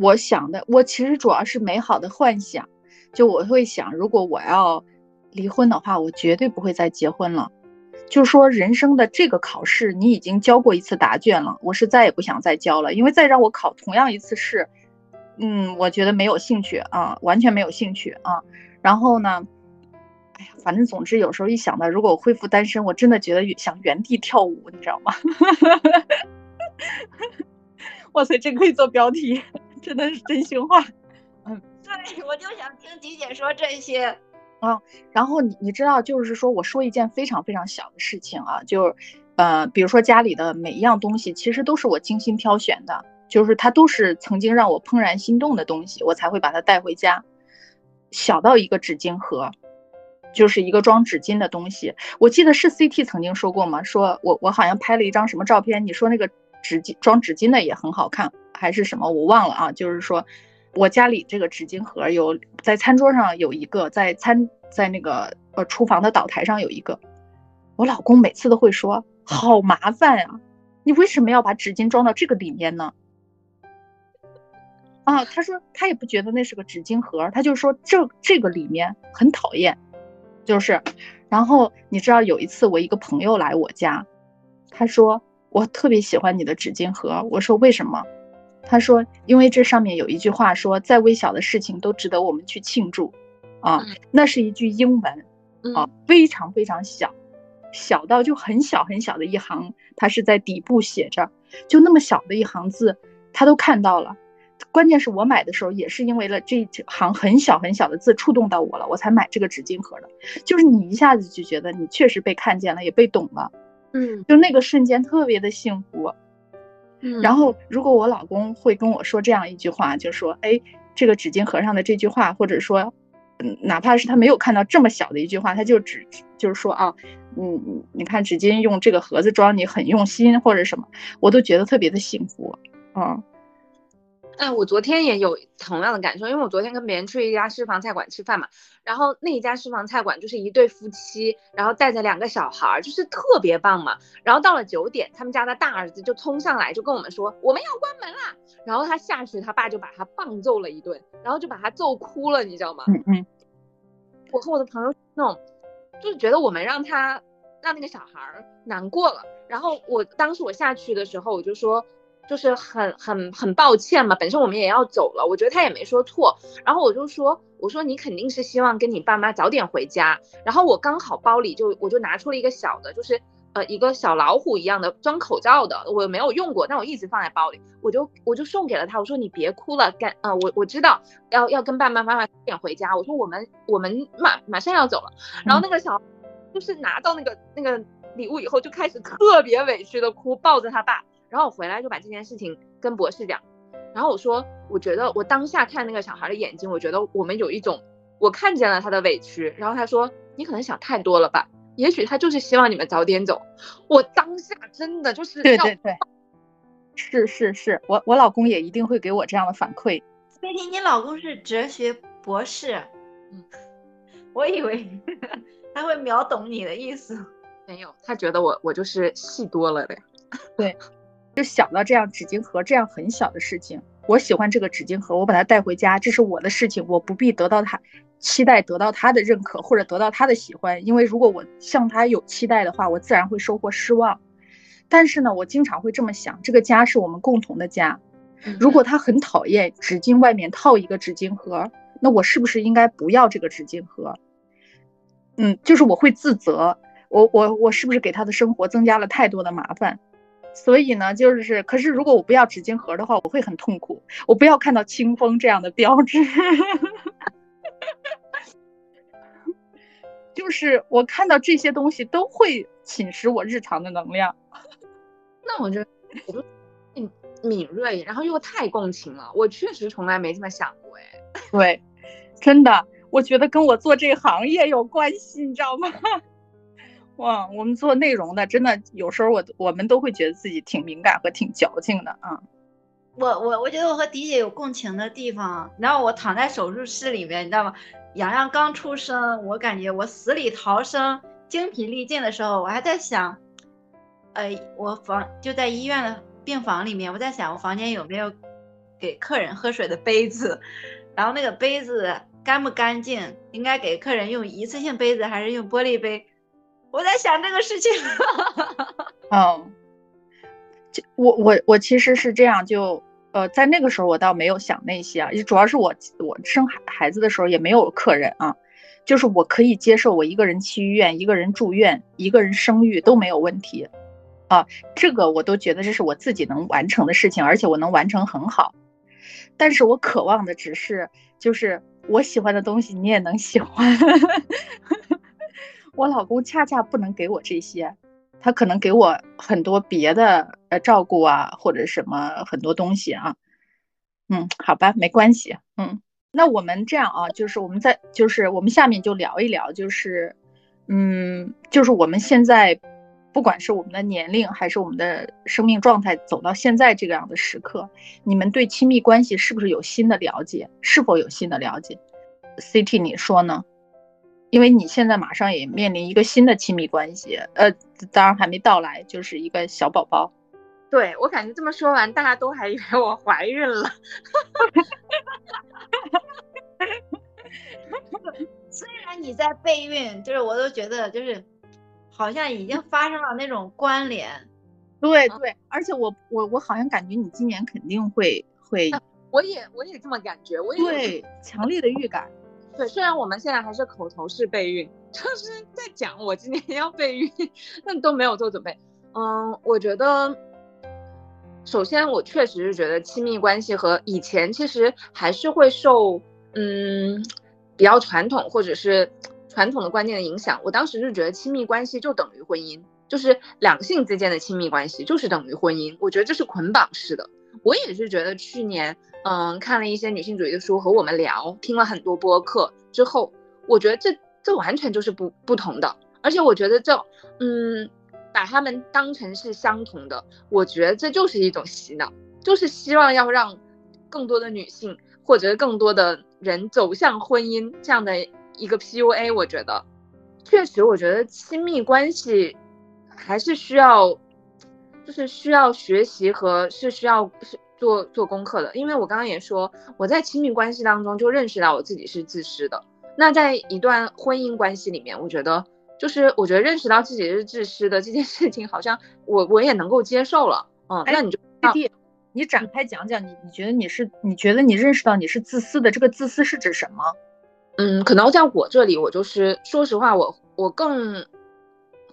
我想的，我其实主要是美好的幻想，就我会想，如果我要离婚的话，我绝对不会再结婚了。就说，人生的这个考试，你已经交过一次答卷了，我是再也不想再交了，因为再让我考同样一次试，嗯，我觉得没有兴趣啊，完全没有兴趣啊。然后呢，哎呀，反正总之有时候一想到如果我恢复单身，我真的觉得想原地跳舞，你知道吗？哇塞，这可以做标题，真的是真心话。嗯，对，我就想听吉姐说这些。啊，然后你你知道，就是说，我说一件非常非常小的事情啊，就是，呃，比如说家里的每一样东西，其实都是我精心挑选的，就是它都是曾经让我怦然心动的东西，我才会把它带回家。小到一个纸巾盒，就是一个装纸巾的东西。我记得是 CT 曾经说过吗？说我我好像拍了一张什么照片，你说那个纸巾装纸巾的也很好看，还是什么？我忘了啊，就是说。我家里这个纸巾盒有在餐桌上有一个，在餐在那个呃厨房的岛台上有一个。我老公每次都会说好麻烦呀，你为什么要把纸巾装到这个里面呢？啊，他说他也不觉得那是个纸巾盒，他就说这这个里面很讨厌，就是。然后你知道有一次我一个朋友来我家，他说我特别喜欢你的纸巾盒，我说为什么？他说：“因为这上面有一句话说，再微小的事情都值得我们去庆祝，啊，那是一句英文，啊，非常非常小，小到就很小很小的一行，它是在底部写着，就那么小的一行字，他都看到了。关键是我买的时候也是因为了这行很小很小的字触动到我了，我才买这个纸巾盒的。就是你一下子就觉得你确实被看见了，也被懂了，嗯，就那个瞬间特别的幸福。”嗯然后，如果我老公会跟我说这样一句话，就说：“哎，这个纸巾盒上的这句话，或者说，嗯，哪怕是他没有看到这么小的一句话，他就只就是说啊，嗯，你看纸巾用这个盒子装，你很用心或者什么，我都觉得特别的幸福啊。”哎，我昨天也有同样的感受，因为我昨天跟别人去一家私房菜馆吃饭嘛，然后那一家私房菜馆就是一对夫妻，然后带着两个小孩，就是特别棒嘛。然后到了九点，他们家的大儿子就冲上来就跟我们说我们要关门啦。然后他下去，他爸就把他棒揍了一顿，然后就把他揍哭了，你知道吗？嗯嗯。我和我的朋友那种，就是觉得我们让他让那个小孩难过了。然后我当时我下去的时候，我就说。就是很很很抱歉嘛，本身我们也要走了，我觉得他也没说错。然后我就说，我说你肯定是希望跟你爸妈早点回家。然后我刚好包里就我就拿出了一个小的，就是呃一个小老虎一样的装口罩的，我没有用过，但我一直放在包里。我就我就送给了他，我说你别哭了，干呃我我知道要要跟爸爸妈妈早点回家。我说我们我们马马上要走了。然后那个小就是拿到那个那个礼物以后，就开始特别委屈的哭，抱着他爸。然后我回来就把这件事情跟博士讲，然后我说，我觉得我当下看那个小孩的眼睛，我觉得我们有一种，我看见了他的委屈。然后他说，你可能想太多了吧？也许他就是希望你们早点走。我当下真的就是对对对，是是是，我我老公也一定会给我这样的反馈。飞婷，你老公是哲学博士，嗯，我以为 他会秒懂你的意思，没有，他觉得我我就是戏多了的，对。就想到这样纸巾盒这样很小的事情，我喜欢这个纸巾盒，我把它带回家，这是我的事情，我不必得到他期待，得到他的认可或者得到他的喜欢，因为如果我向他有期待的话，我自然会收获失望。但是呢，我经常会这么想，这个家是我们共同的家，如果他很讨厌纸巾外面套一个纸巾盒，那我是不是应该不要这个纸巾盒？嗯，就是我会自责，我我我是不是给他的生活增加了太多的麻烦？所以呢，就是，可是如果我不要纸巾盒的话，我会很痛苦。我不要看到清风这样的标志，就是我看到这些东西都会侵蚀我日常的能量。那我觉得我就敏敏锐，然后又太共情了。我确实从来没这么想过，哎，对，真的，我觉得跟我做这行业有关系，你知道吗？哇，我们做内容的，真的有时候我我们都会觉得自己挺敏感和挺矫情的啊。我我我觉得我和迪姐有共情的地方。然后我躺在手术室里面，你知道吗？洋洋刚出生，我感觉我死里逃生、精疲力尽的时候，我还在想，呃，我房就在医院的病房里面，我在想我房间有没有给客人喝水的杯子，然后那个杯子干不干净，应该给客人用一次性杯子还是用玻璃杯？我在想这个事情，嗯，就我我我其实是这样，就呃，在那个时候我倒没有想那些啊，主要是我我生孩孩子的时候也没有客人啊，就是我可以接受我一个人去医院，一个人住院，一个人生育都没有问题，啊，这个我都觉得这是我自己能完成的事情，而且我能完成很好，但是我渴望的只是就是我喜欢的东西你也能喜欢。我老公恰恰不能给我这些，他可能给我很多别的呃照顾啊，或者什么很多东西啊。嗯，好吧，没关系。嗯，那我们这样啊，就是我们在就是我们下面就聊一聊，就是嗯，就是我们现在不管是我们的年龄还是我们的生命状态走到现在这个样的时刻，你们对亲密关系是不是有新的了解？是否有新的了解？CT，你说呢？因为你现在马上也面临一个新的亲密关系，呃，当然还没到来，就是一个小宝宝。对我感觉这么说完，大家都还以为我怀孕了。虽然你在备孕，就是我都觉得就是好像已经发生了那种关联。对对，而且我我我好像感觉你今年肯定会会。我也我也这么感觉，我也对强烈的预感。对，虽然我们现在还是口头式备孕，就是在讲我今年要备孕，但都没有做准备。嗯，我觉得，首先我确实是觉得亲密关系和以前其实还是会受嗯比较传统或者是传统的观念的影响。我当时就觉得亲密关系就等于婚姻，就是两性之间的亲密关系就是等于婚姻。我觉得这是捆绑式的。我也是觉得去年。嗯，看了一些女性主义的书，和我们聊，听了很多播客之后，我觉得这这完全就是不不同的，而且我觉得这，嗯，把他们当成是相同的，我觉得这就是一种洗脑，就是希望要让更多的女性或者更多的人走向婚姻这样的一个 PUA。我觉得，确实，我觉得亲密关系还是需要，就是需要学习和是需要是。做做功课的，因为我刚刚也说，我在亲密关系当中就认识到我自己是自私的。那在一段婚姻关系里面，我觉得就是我觉得认识到自己是自私的这件事情，好像我我也能够接受了。嗯，那你就弟弟，你展开讲讲，你你觉得你是你觉得你认识到你是自私的，这个自私是指什么？嗯，可能在我这里，我就是说实话，我我更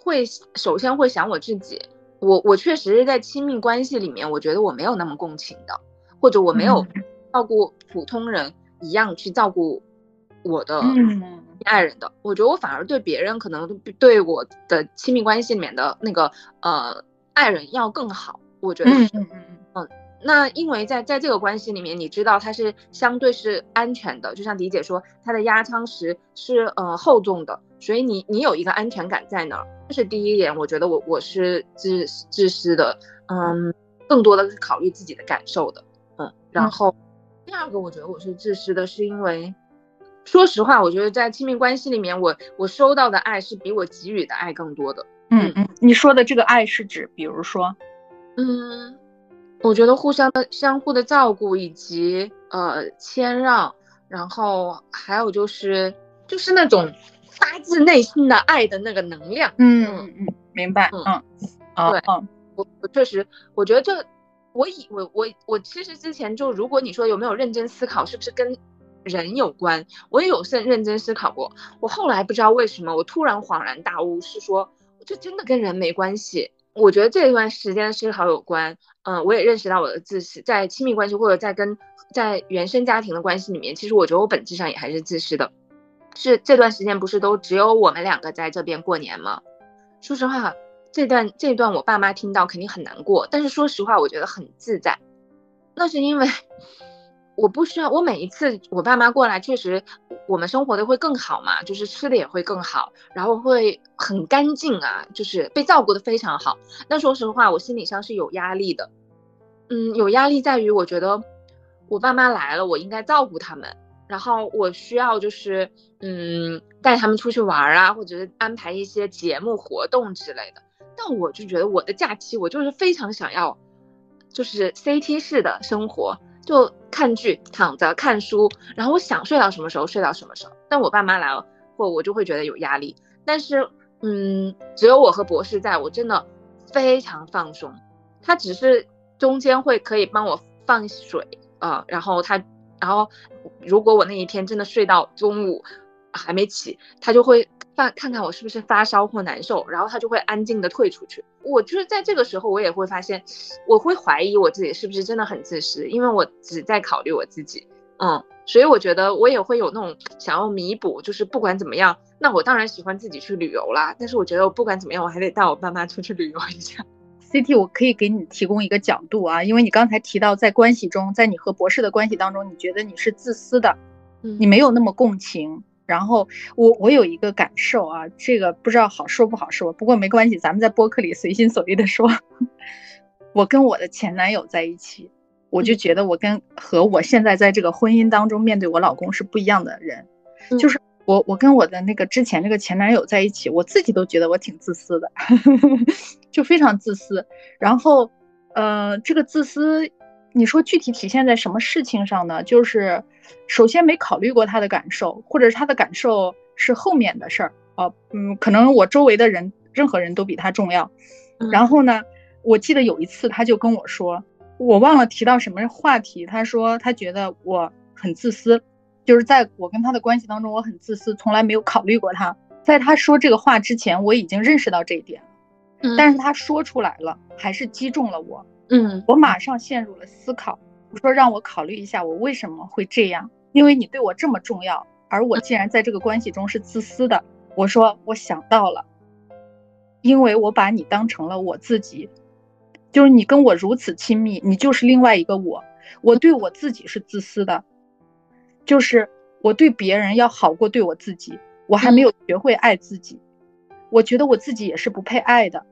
会首先会想我自己。我我确实是在亲密关系里面，我觉得我没有那么共情的，或者我没有照顾普通人一样去照顾我的爱人的。我觉得我反而对别人可能对我的亲密关系里面的那个呃爱人要更好。我觉得，嗯嗯嗯，那因为在在这个关系里面，你知道它是相对是安全的，就像迪姐说，它的压舱石是呃厚重的。所以你你有一个安全感在那儿，这是第一点。我觉得我我是自自私的，嗯，更多的是考虑自己的感受的，嗯。然后第二个，我觉得我是自私的，是因为，说实话，我觉得在亲密关系里面，我我收到的爱是比我给予的爱更多的。嗯嗯，你说的这个爱是指，比如说，嗯，我觉得互相的相互的照顾以及呃谦让，然后还有就是就是那种。发自内心的爱的那个能量，嗯嗯嗯，明白，嗯，嗯对，嗯，我我确实，我觉得这，我以我我我其实之前就，如果你说有没有认真思考，是不是跟人有关，我也有认认真思考过，我后来不知道为什么，我突然恍然大悟，是说这真的跟人没关系，我觉得这段时间是好有关，嗯，我也认识到我的自私，在亲密关系或者在跟在原生家庭的关系里面，其实我觉得我本质上也还是自私的。是这段时间不是都只有我们两个在这边过年吗？说实话，这段这段我爸妈听到肯定很难过，但是说实话，我觉得很自在。那是因为我不需要，我每一次我爸妈过来，确实我们生活的会更好嘛，就是吃的也会更好，然后会很干净啊，就是被照顾的非常好。那说实话，我心理上是有压力的，嗯，有压力在于我觉得我爸妈来了，我应该照顾他们。然后我需要就是，嗯，带他们出去玩啊，或者是安排一些节目活动之类的。但我就觉得我的假期，我就是非常想要，就是 CT 式的生活，就看剧、躺着看书，然后我想睡到什么时候睡到什么时候。但我爸妈来了，或我就会觉得有压力。但是，嗯，只有我和博士在，我真的非常放松。他只是中间会可以帮我放水啊，然后他。然后，如果我那一天真的睡到中午还没起，他就会发看看我是不是发烧或难受，然后他就会安静的退出去。我就是在这个时候，我也会发现，我会怀疑我自己是不是真的很自私，因为我只在考虑我自己。嗯，所以我觉得我也会有那种想要弥补，就是不管怎么样，那我当然喜欢自己去旅游啦。但是我觉得我不管怎么样，我还得带我爸妈出去旅游一下。CT，我可以给你提供一个角度啊，因为你刚才提到在关系中，在你和博士的关系当中，你觉得你是自私的，你没有那么共情。然后我我有一个感受啊，这个不知道好说不好说，不过没关系，咱们在播客里随心所欲的说。我跟我的前男友在一起，我就觉得我跟和我现在在这个婚姻当中面对我老公是不一样的人，就是。我我跟我的那个之前那个前男友在一起，我自己都觉得我挺自私的，就非常自私。然后，呃，这个自私，你说具体体现在什么事情上呢？就是首先没考虑过他的感受，或者是他的感受是后面的事儿呃。嗯，可能我周围的人，任何人都比他重要。然后呢，我记得有一次他就跟我说，我忘了提到什么话题，他说他觉得我很自私。就是在我跟他的关系当中，我很自私，从来没有考虑过他。在他说这个话之前，我已经认识到这一点了，但是他说出来了，还是击中了我。嗯，我马上陷入了思考。我说让我考虑一下，我为什么会这样？因为你对我这么重要，而我竟然在这个关系中是自私的。我说我想到了，因为我把你当成了我自己，就是你跟我如此亲密，你就是另外一个我。我对我自己是自私的。就是我对别人要好过对我自己，我还没有学会爱自己，我觉得我自己也是不配爱的，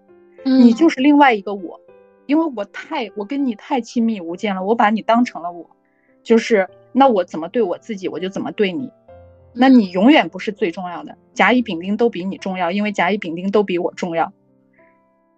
你就是另外一个我，因为我太我跟你太亲密无间了，我把你当成了我，就是那我怎么对我自己，我就怎么对你，那你永远不是最重要的，甲乙丙丁都比你重要，因为甲乙丙丁都比我重要。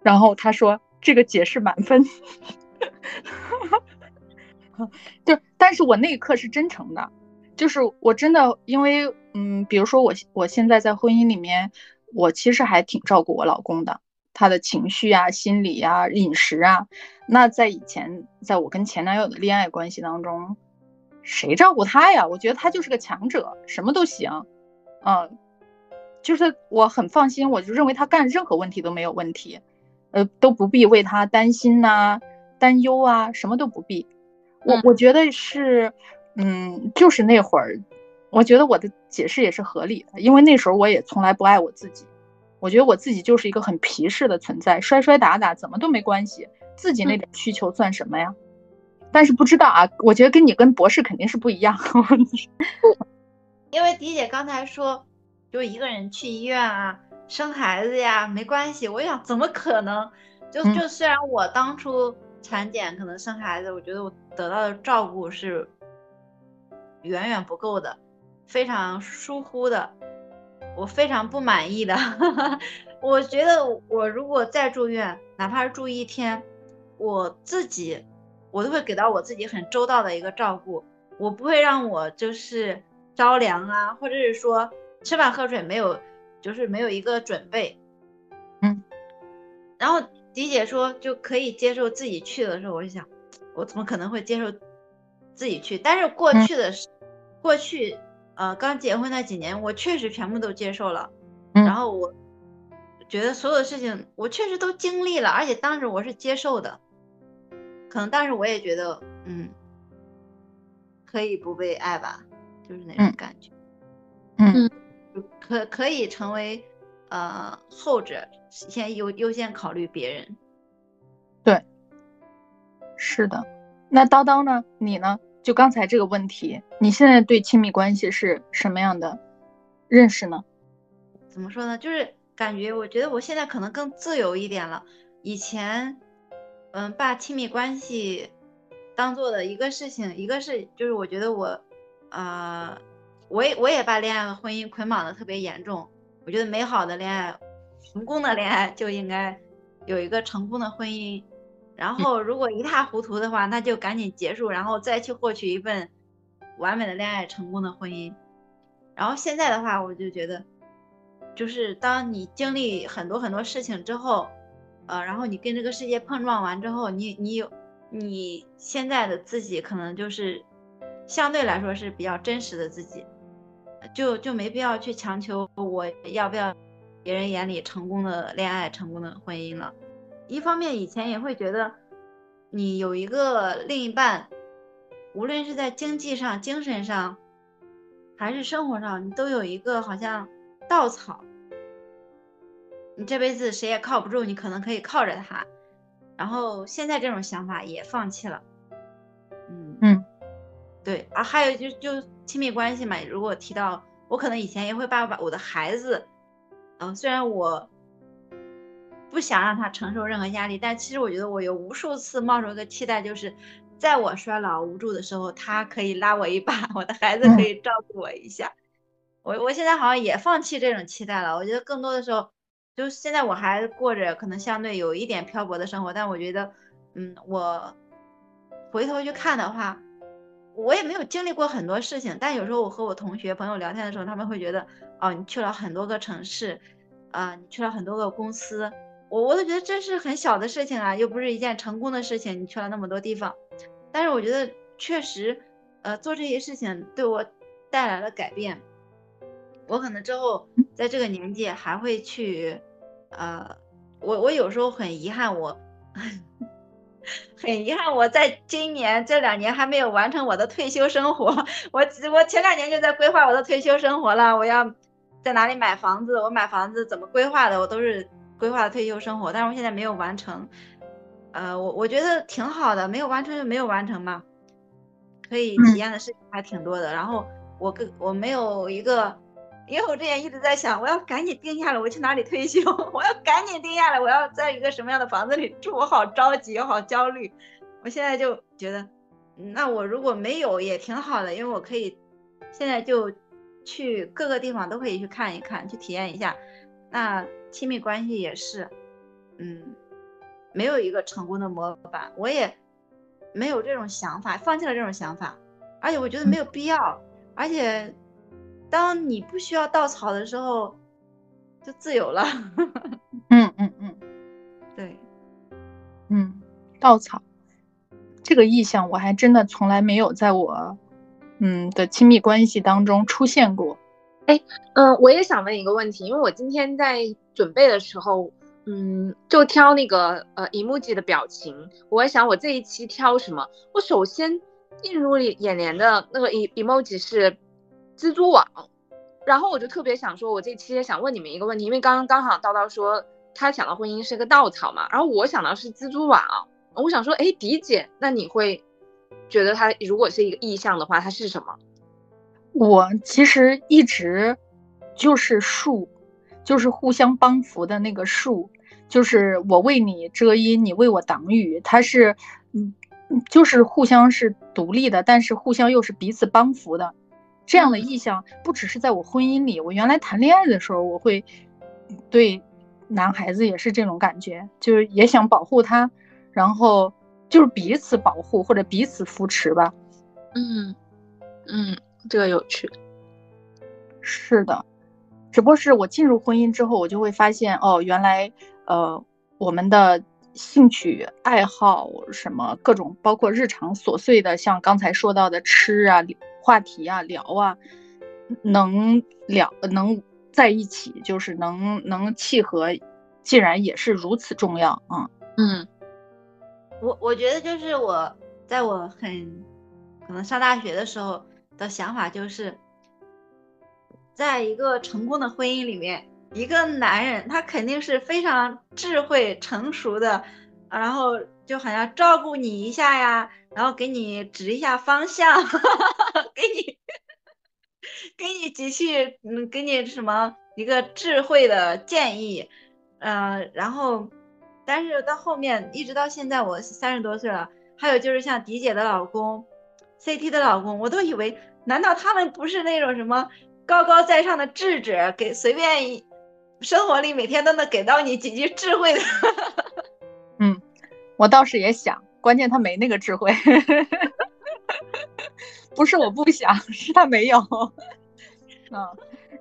然后他说这个解释满分，就但是我那一刻是真诚的。就是我真的，因为嗯，比如说我我现在在婚姻里面，我其实还挺照顾我老公的，他的情绪啊、心理啊、饮食啊。那在以前，在我跟前男友的恋爱关系当中，谁照顾他呀？我觉得他就是个强者，什么都行，嗯，就是我很放心，我就认为他干任何问题都没有问题，呃，都不必为他担心呐、担忧啊，什么都不必。我我觉得是。嗯，就是那会儿，我觉得我的解释也是合理的，因为那时候我也从来不爱我自己，我觉得我自己就是一个很皮实的存在，摔摔打打怎么都没关系，自己那点需求算什么呀？但是不知道啊，我觉得跟你跟博士肯定是不一样，因为迪姐刚才说，就一个人去医院啊，生孩子呀，没关系，我想怎么可能？就就虽然我当初产检可能生孩子，我觉得我得到的照顾是。远远不够的，非常疏忽的，我非常不满意的。我觉得我如果再住院，哪怕是住一天，我自己我都会给到我自己很周到的一个照顾，我不会让我就是着凉啊，或者是说吃饭喝水没有，就是没有一个准备。嗯。然后迪姐说就可以接受自己去的时候，我就想，我怎么可能会接受自己去？但是过去的是。过去，呃，刚结婚那几年，我确实全部都接受了。然后我觉得所有的事情我确实都经历了，而且当时我是接受的，可能当时我也觉得，嗯，可以不被爱吧，就是那种感觉，嗯，可可以成为呃后者，先优优先考虑别人。对，是的。那叨叨呢？你呢？就刚才这个问题，你现在对亲密关系是什么样的认识呢？怎么说呢？就是感觉，我觉得我现在可能更自由一点了。以前，嗯，把亲密关系当做的一个事情，一个是就是我觉得我，呃，我也我也把恋爱和婚姻捆绑的特别严重。我觉得美好的恋爱、成功的恋爱就应该有一个成功的婚姻。然后，如果一塌糊涂的话，那就赶紧结束，然后再去获取一份完美的恋爱、成功的婚姻。然后现在的话，我就觉得，就是当你经历很多很多事情之后，呃，然后你跟这个世界碰撞完之后，你你有你现在的自己，可能就是相对来说是比较真实的自己，就就没必要去强求我要不要别人眼里成功的恋爱、成功的婚姻了。一方面，以前也会觉得，你有一个另一半，无论是在经济上、精神上，还是生活上，你都有一个好像稻草，你这辈子谁也靠不住，你可能可以靠着他。然后现在这种想法也放弃了。嗯嗯，对。啊，还有就就亲密关系嘛，如果提到我，可能以前也会把把我的孩子，嗯，虽然我。不想让他承受任何压力，但其实我觉得我有无数次冒出一个期待，就是在我衰老无助的时候，他可以拉我一把，我的孩子可以照顾我一下。我我现在好像也放弃这种期待了。我觉得更多的时候，就现在我还过着可能相对有一点漂泊的生活，但我觉得，嗯，我回头去看的话，我也没有经历过很多事情。但有时候我和我同学朋友聊天的时候，他们会觉得，哦，你去了很多个城市，啊，你去了很多个公司。我我都觉得这是很小的事情啊，又不是一件成功的事情。你去了那么多地方，但是我觉得确实，呃，做这些事情对我带来了改变。我可能之后在这个年纪还会去，呃，我我有时候很遗憾，我 很遗憾，我在今年这两年还没有完成我的退休生活。我我前两年就在规划我的退休生活了，我要在哪里买房子，我买房子怎么规划的，我都是。规划的退休生活，但是我现在没有完成，呃，我我觉得挺好的，没有完成就没有完成嘛，可以体验的事情还挺多的。然后我跟我没有一个，因为我之前一直在想，我要赶紧定下来，我去哪里退休？我要赶紧定下来，我要在一个什么样的房子里住？我好着急，我好焦虑。我现在就觉得，那我如果没有也挺好的，因为我可以现在就去各个地方都可以去看一看，去体验一下。那。亲密关系也是，嗯，没有一个成功的模板，我也没有这种想法，放弃了这种想法，而且我觉得没有必要，而且当你不需要稻草的时候，就自由了。嗯嗯嗯，对，嗯，稻草这个意象我还真的从来没有在我嗯的亲密关系当中出现过。哎，嗯，我也想问一个问题，因为我今天在准备的时候，嗯，就挑那个呃 emoji 的表情，我在想我这一期挑什么。我首先映入眼帘的那个 emoji 是蜘蛛网，然后我就特别想说，我这期想问你们一个问题，因为刚刚刚好叨叨说他想到婚姻是个稻草嘛，然后我想到是蜘蛛网，我想说，哎，迪姐，那你会觉得它如果是一个意象的话，它是什么？我其实一直就是树，就是互相帮扶的那个树，就是我为你遮阴，你为我挡雨。它是，嗯，就是互相是独立的，但是互相又是彼此帮扶的，这样的意象不只是在我婚姻里，我原来谈恋爱的时候，我会对男孩子也是这种感觉，就是也想保护他，然后就是彼此保护或者彼此扶持吧。嗯嗯。这个有趣，是的，只不过是我进入婚姻之后，我就会发现，哦，原来，呃，我们的兴趣爱好什么各种，包括日常琐碎的，像刚才说到的吃啊、话题啊、聊啊，能聊能在一起，就是能能契合竟然也是如此重要啊！嗯，我我觉得就是我在我很可能上大学的时候的想法就是，在一个成功的婚姻里面，一个男人他肯定是非常智慧成熟的，然后就好像照顾你一下呀，然后给你指一下方向，给你给你几句嗯，给你什么一个智慧的建议。嗯，然后，但是到后面一直到现在，我三十多岁了，还有就是像迪姐的老公，CT 的老公，我都以为，难道他们不是那种什么高高在上的智者，给随便生活里每天都能给到你几句智慧的？嗯，我倒是也想，关键他没那个智慧，不是我不想，是他没有。嗯，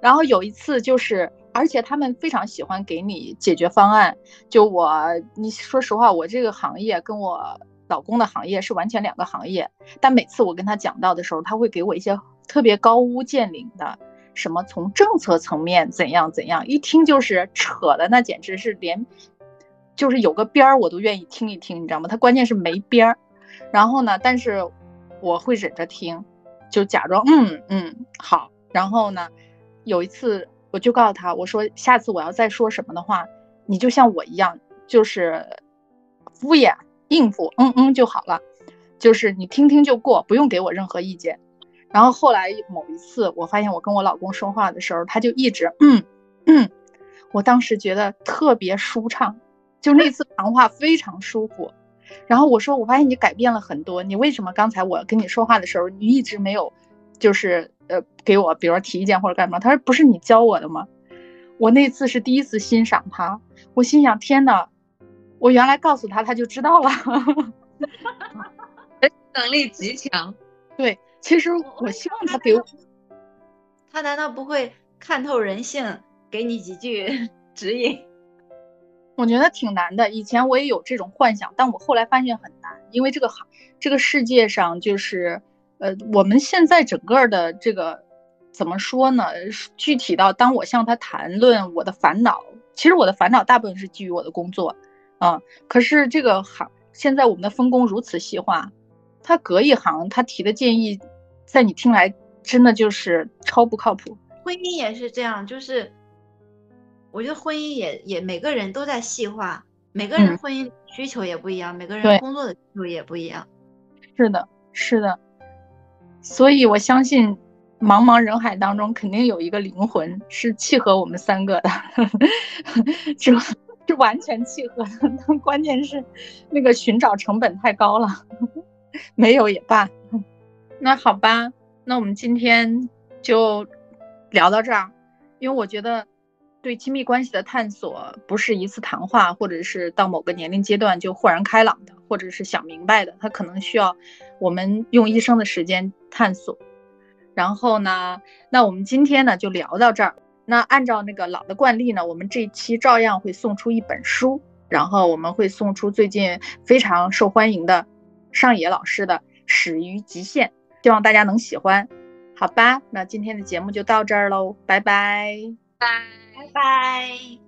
然后有一次就是。而且他们非常喜欢给你解决方案。就我，你说实话，我这个行业跟我老公的行业是完全两个行业。但每次我跟他讲到的时候，他会给我一些特别高屋建瓴的，什么从政策层面怎样怎样，一听就是扯的，那简直是连，就是有个边儿我都愿意听一听，你知道吗？他关键是没边儿。然后呢，但是我会忍着听，就假装嗯嗯好。然后呢，有一次。我就告诉他，我说下次我要再说什么的话，你就像我一样，就是敷衍应付，嗯嗯就好了，就是你听听就过，不用给我任何意见。然后后来某一次，我发现我跟我老公说话的时候，他就一直嗯嗯，我当时觉得特别舒畅，就那次谈话非常舒服。然后我说，我发现你改变了很多，你为什么刚才我跟你说话的时候，你一直没有，就是。呃，给我，比如说提意见或者干嘛？他说不是你教我的吗？我那次是第一次欣赏他，我心想天哪，我原来告诉他他就知道了，能力极强。对，其实我希望他给我，他难道不会看透人性，给你几句 指引？我觉得挺难的。以前我也有这种幻想，但我后来发现很难，因为这个行，这个世界上就是。呃，我们现在整个的这个怎么说呢？具体到当我向他谈论我的烦恼，其实我的烦恼大部分是基于我的工作，啊，可是这个行现在我们的分工如此细化，他隔一行他提的建议，在你听来真的就是超不靠谱。婚姻也是这样，就是我觉得婚姻也也每个人都在细化，每个人婚姻需求也不一样，每个人工作的需求也不一样。是的，是的。所以，我相信，茫茫人海当中，肯定有一个灵魂是契合我们三个的，这 是完全契合的。但关键是，那个寻找成本太高了，没有也罢。那好吧，那我们今天就聊到这儿，因为我觉得，对亲密关系的探索，不是一次谈话，或者是到某个年龄阶段就豁然开朗的。或者是想明白的，它可能需要我们用一生的时间探索。然后呢，那我们今天呢就聊到这儿。那按照那个老的惯例呢，我们这一期照样会送出一本书，然后我们会送出最近非常受欢迎的上野老师的《始于极限》，希望大家能喜欢。好吧，那今天的节目就到这儿喽，拜拜，拜拜拜。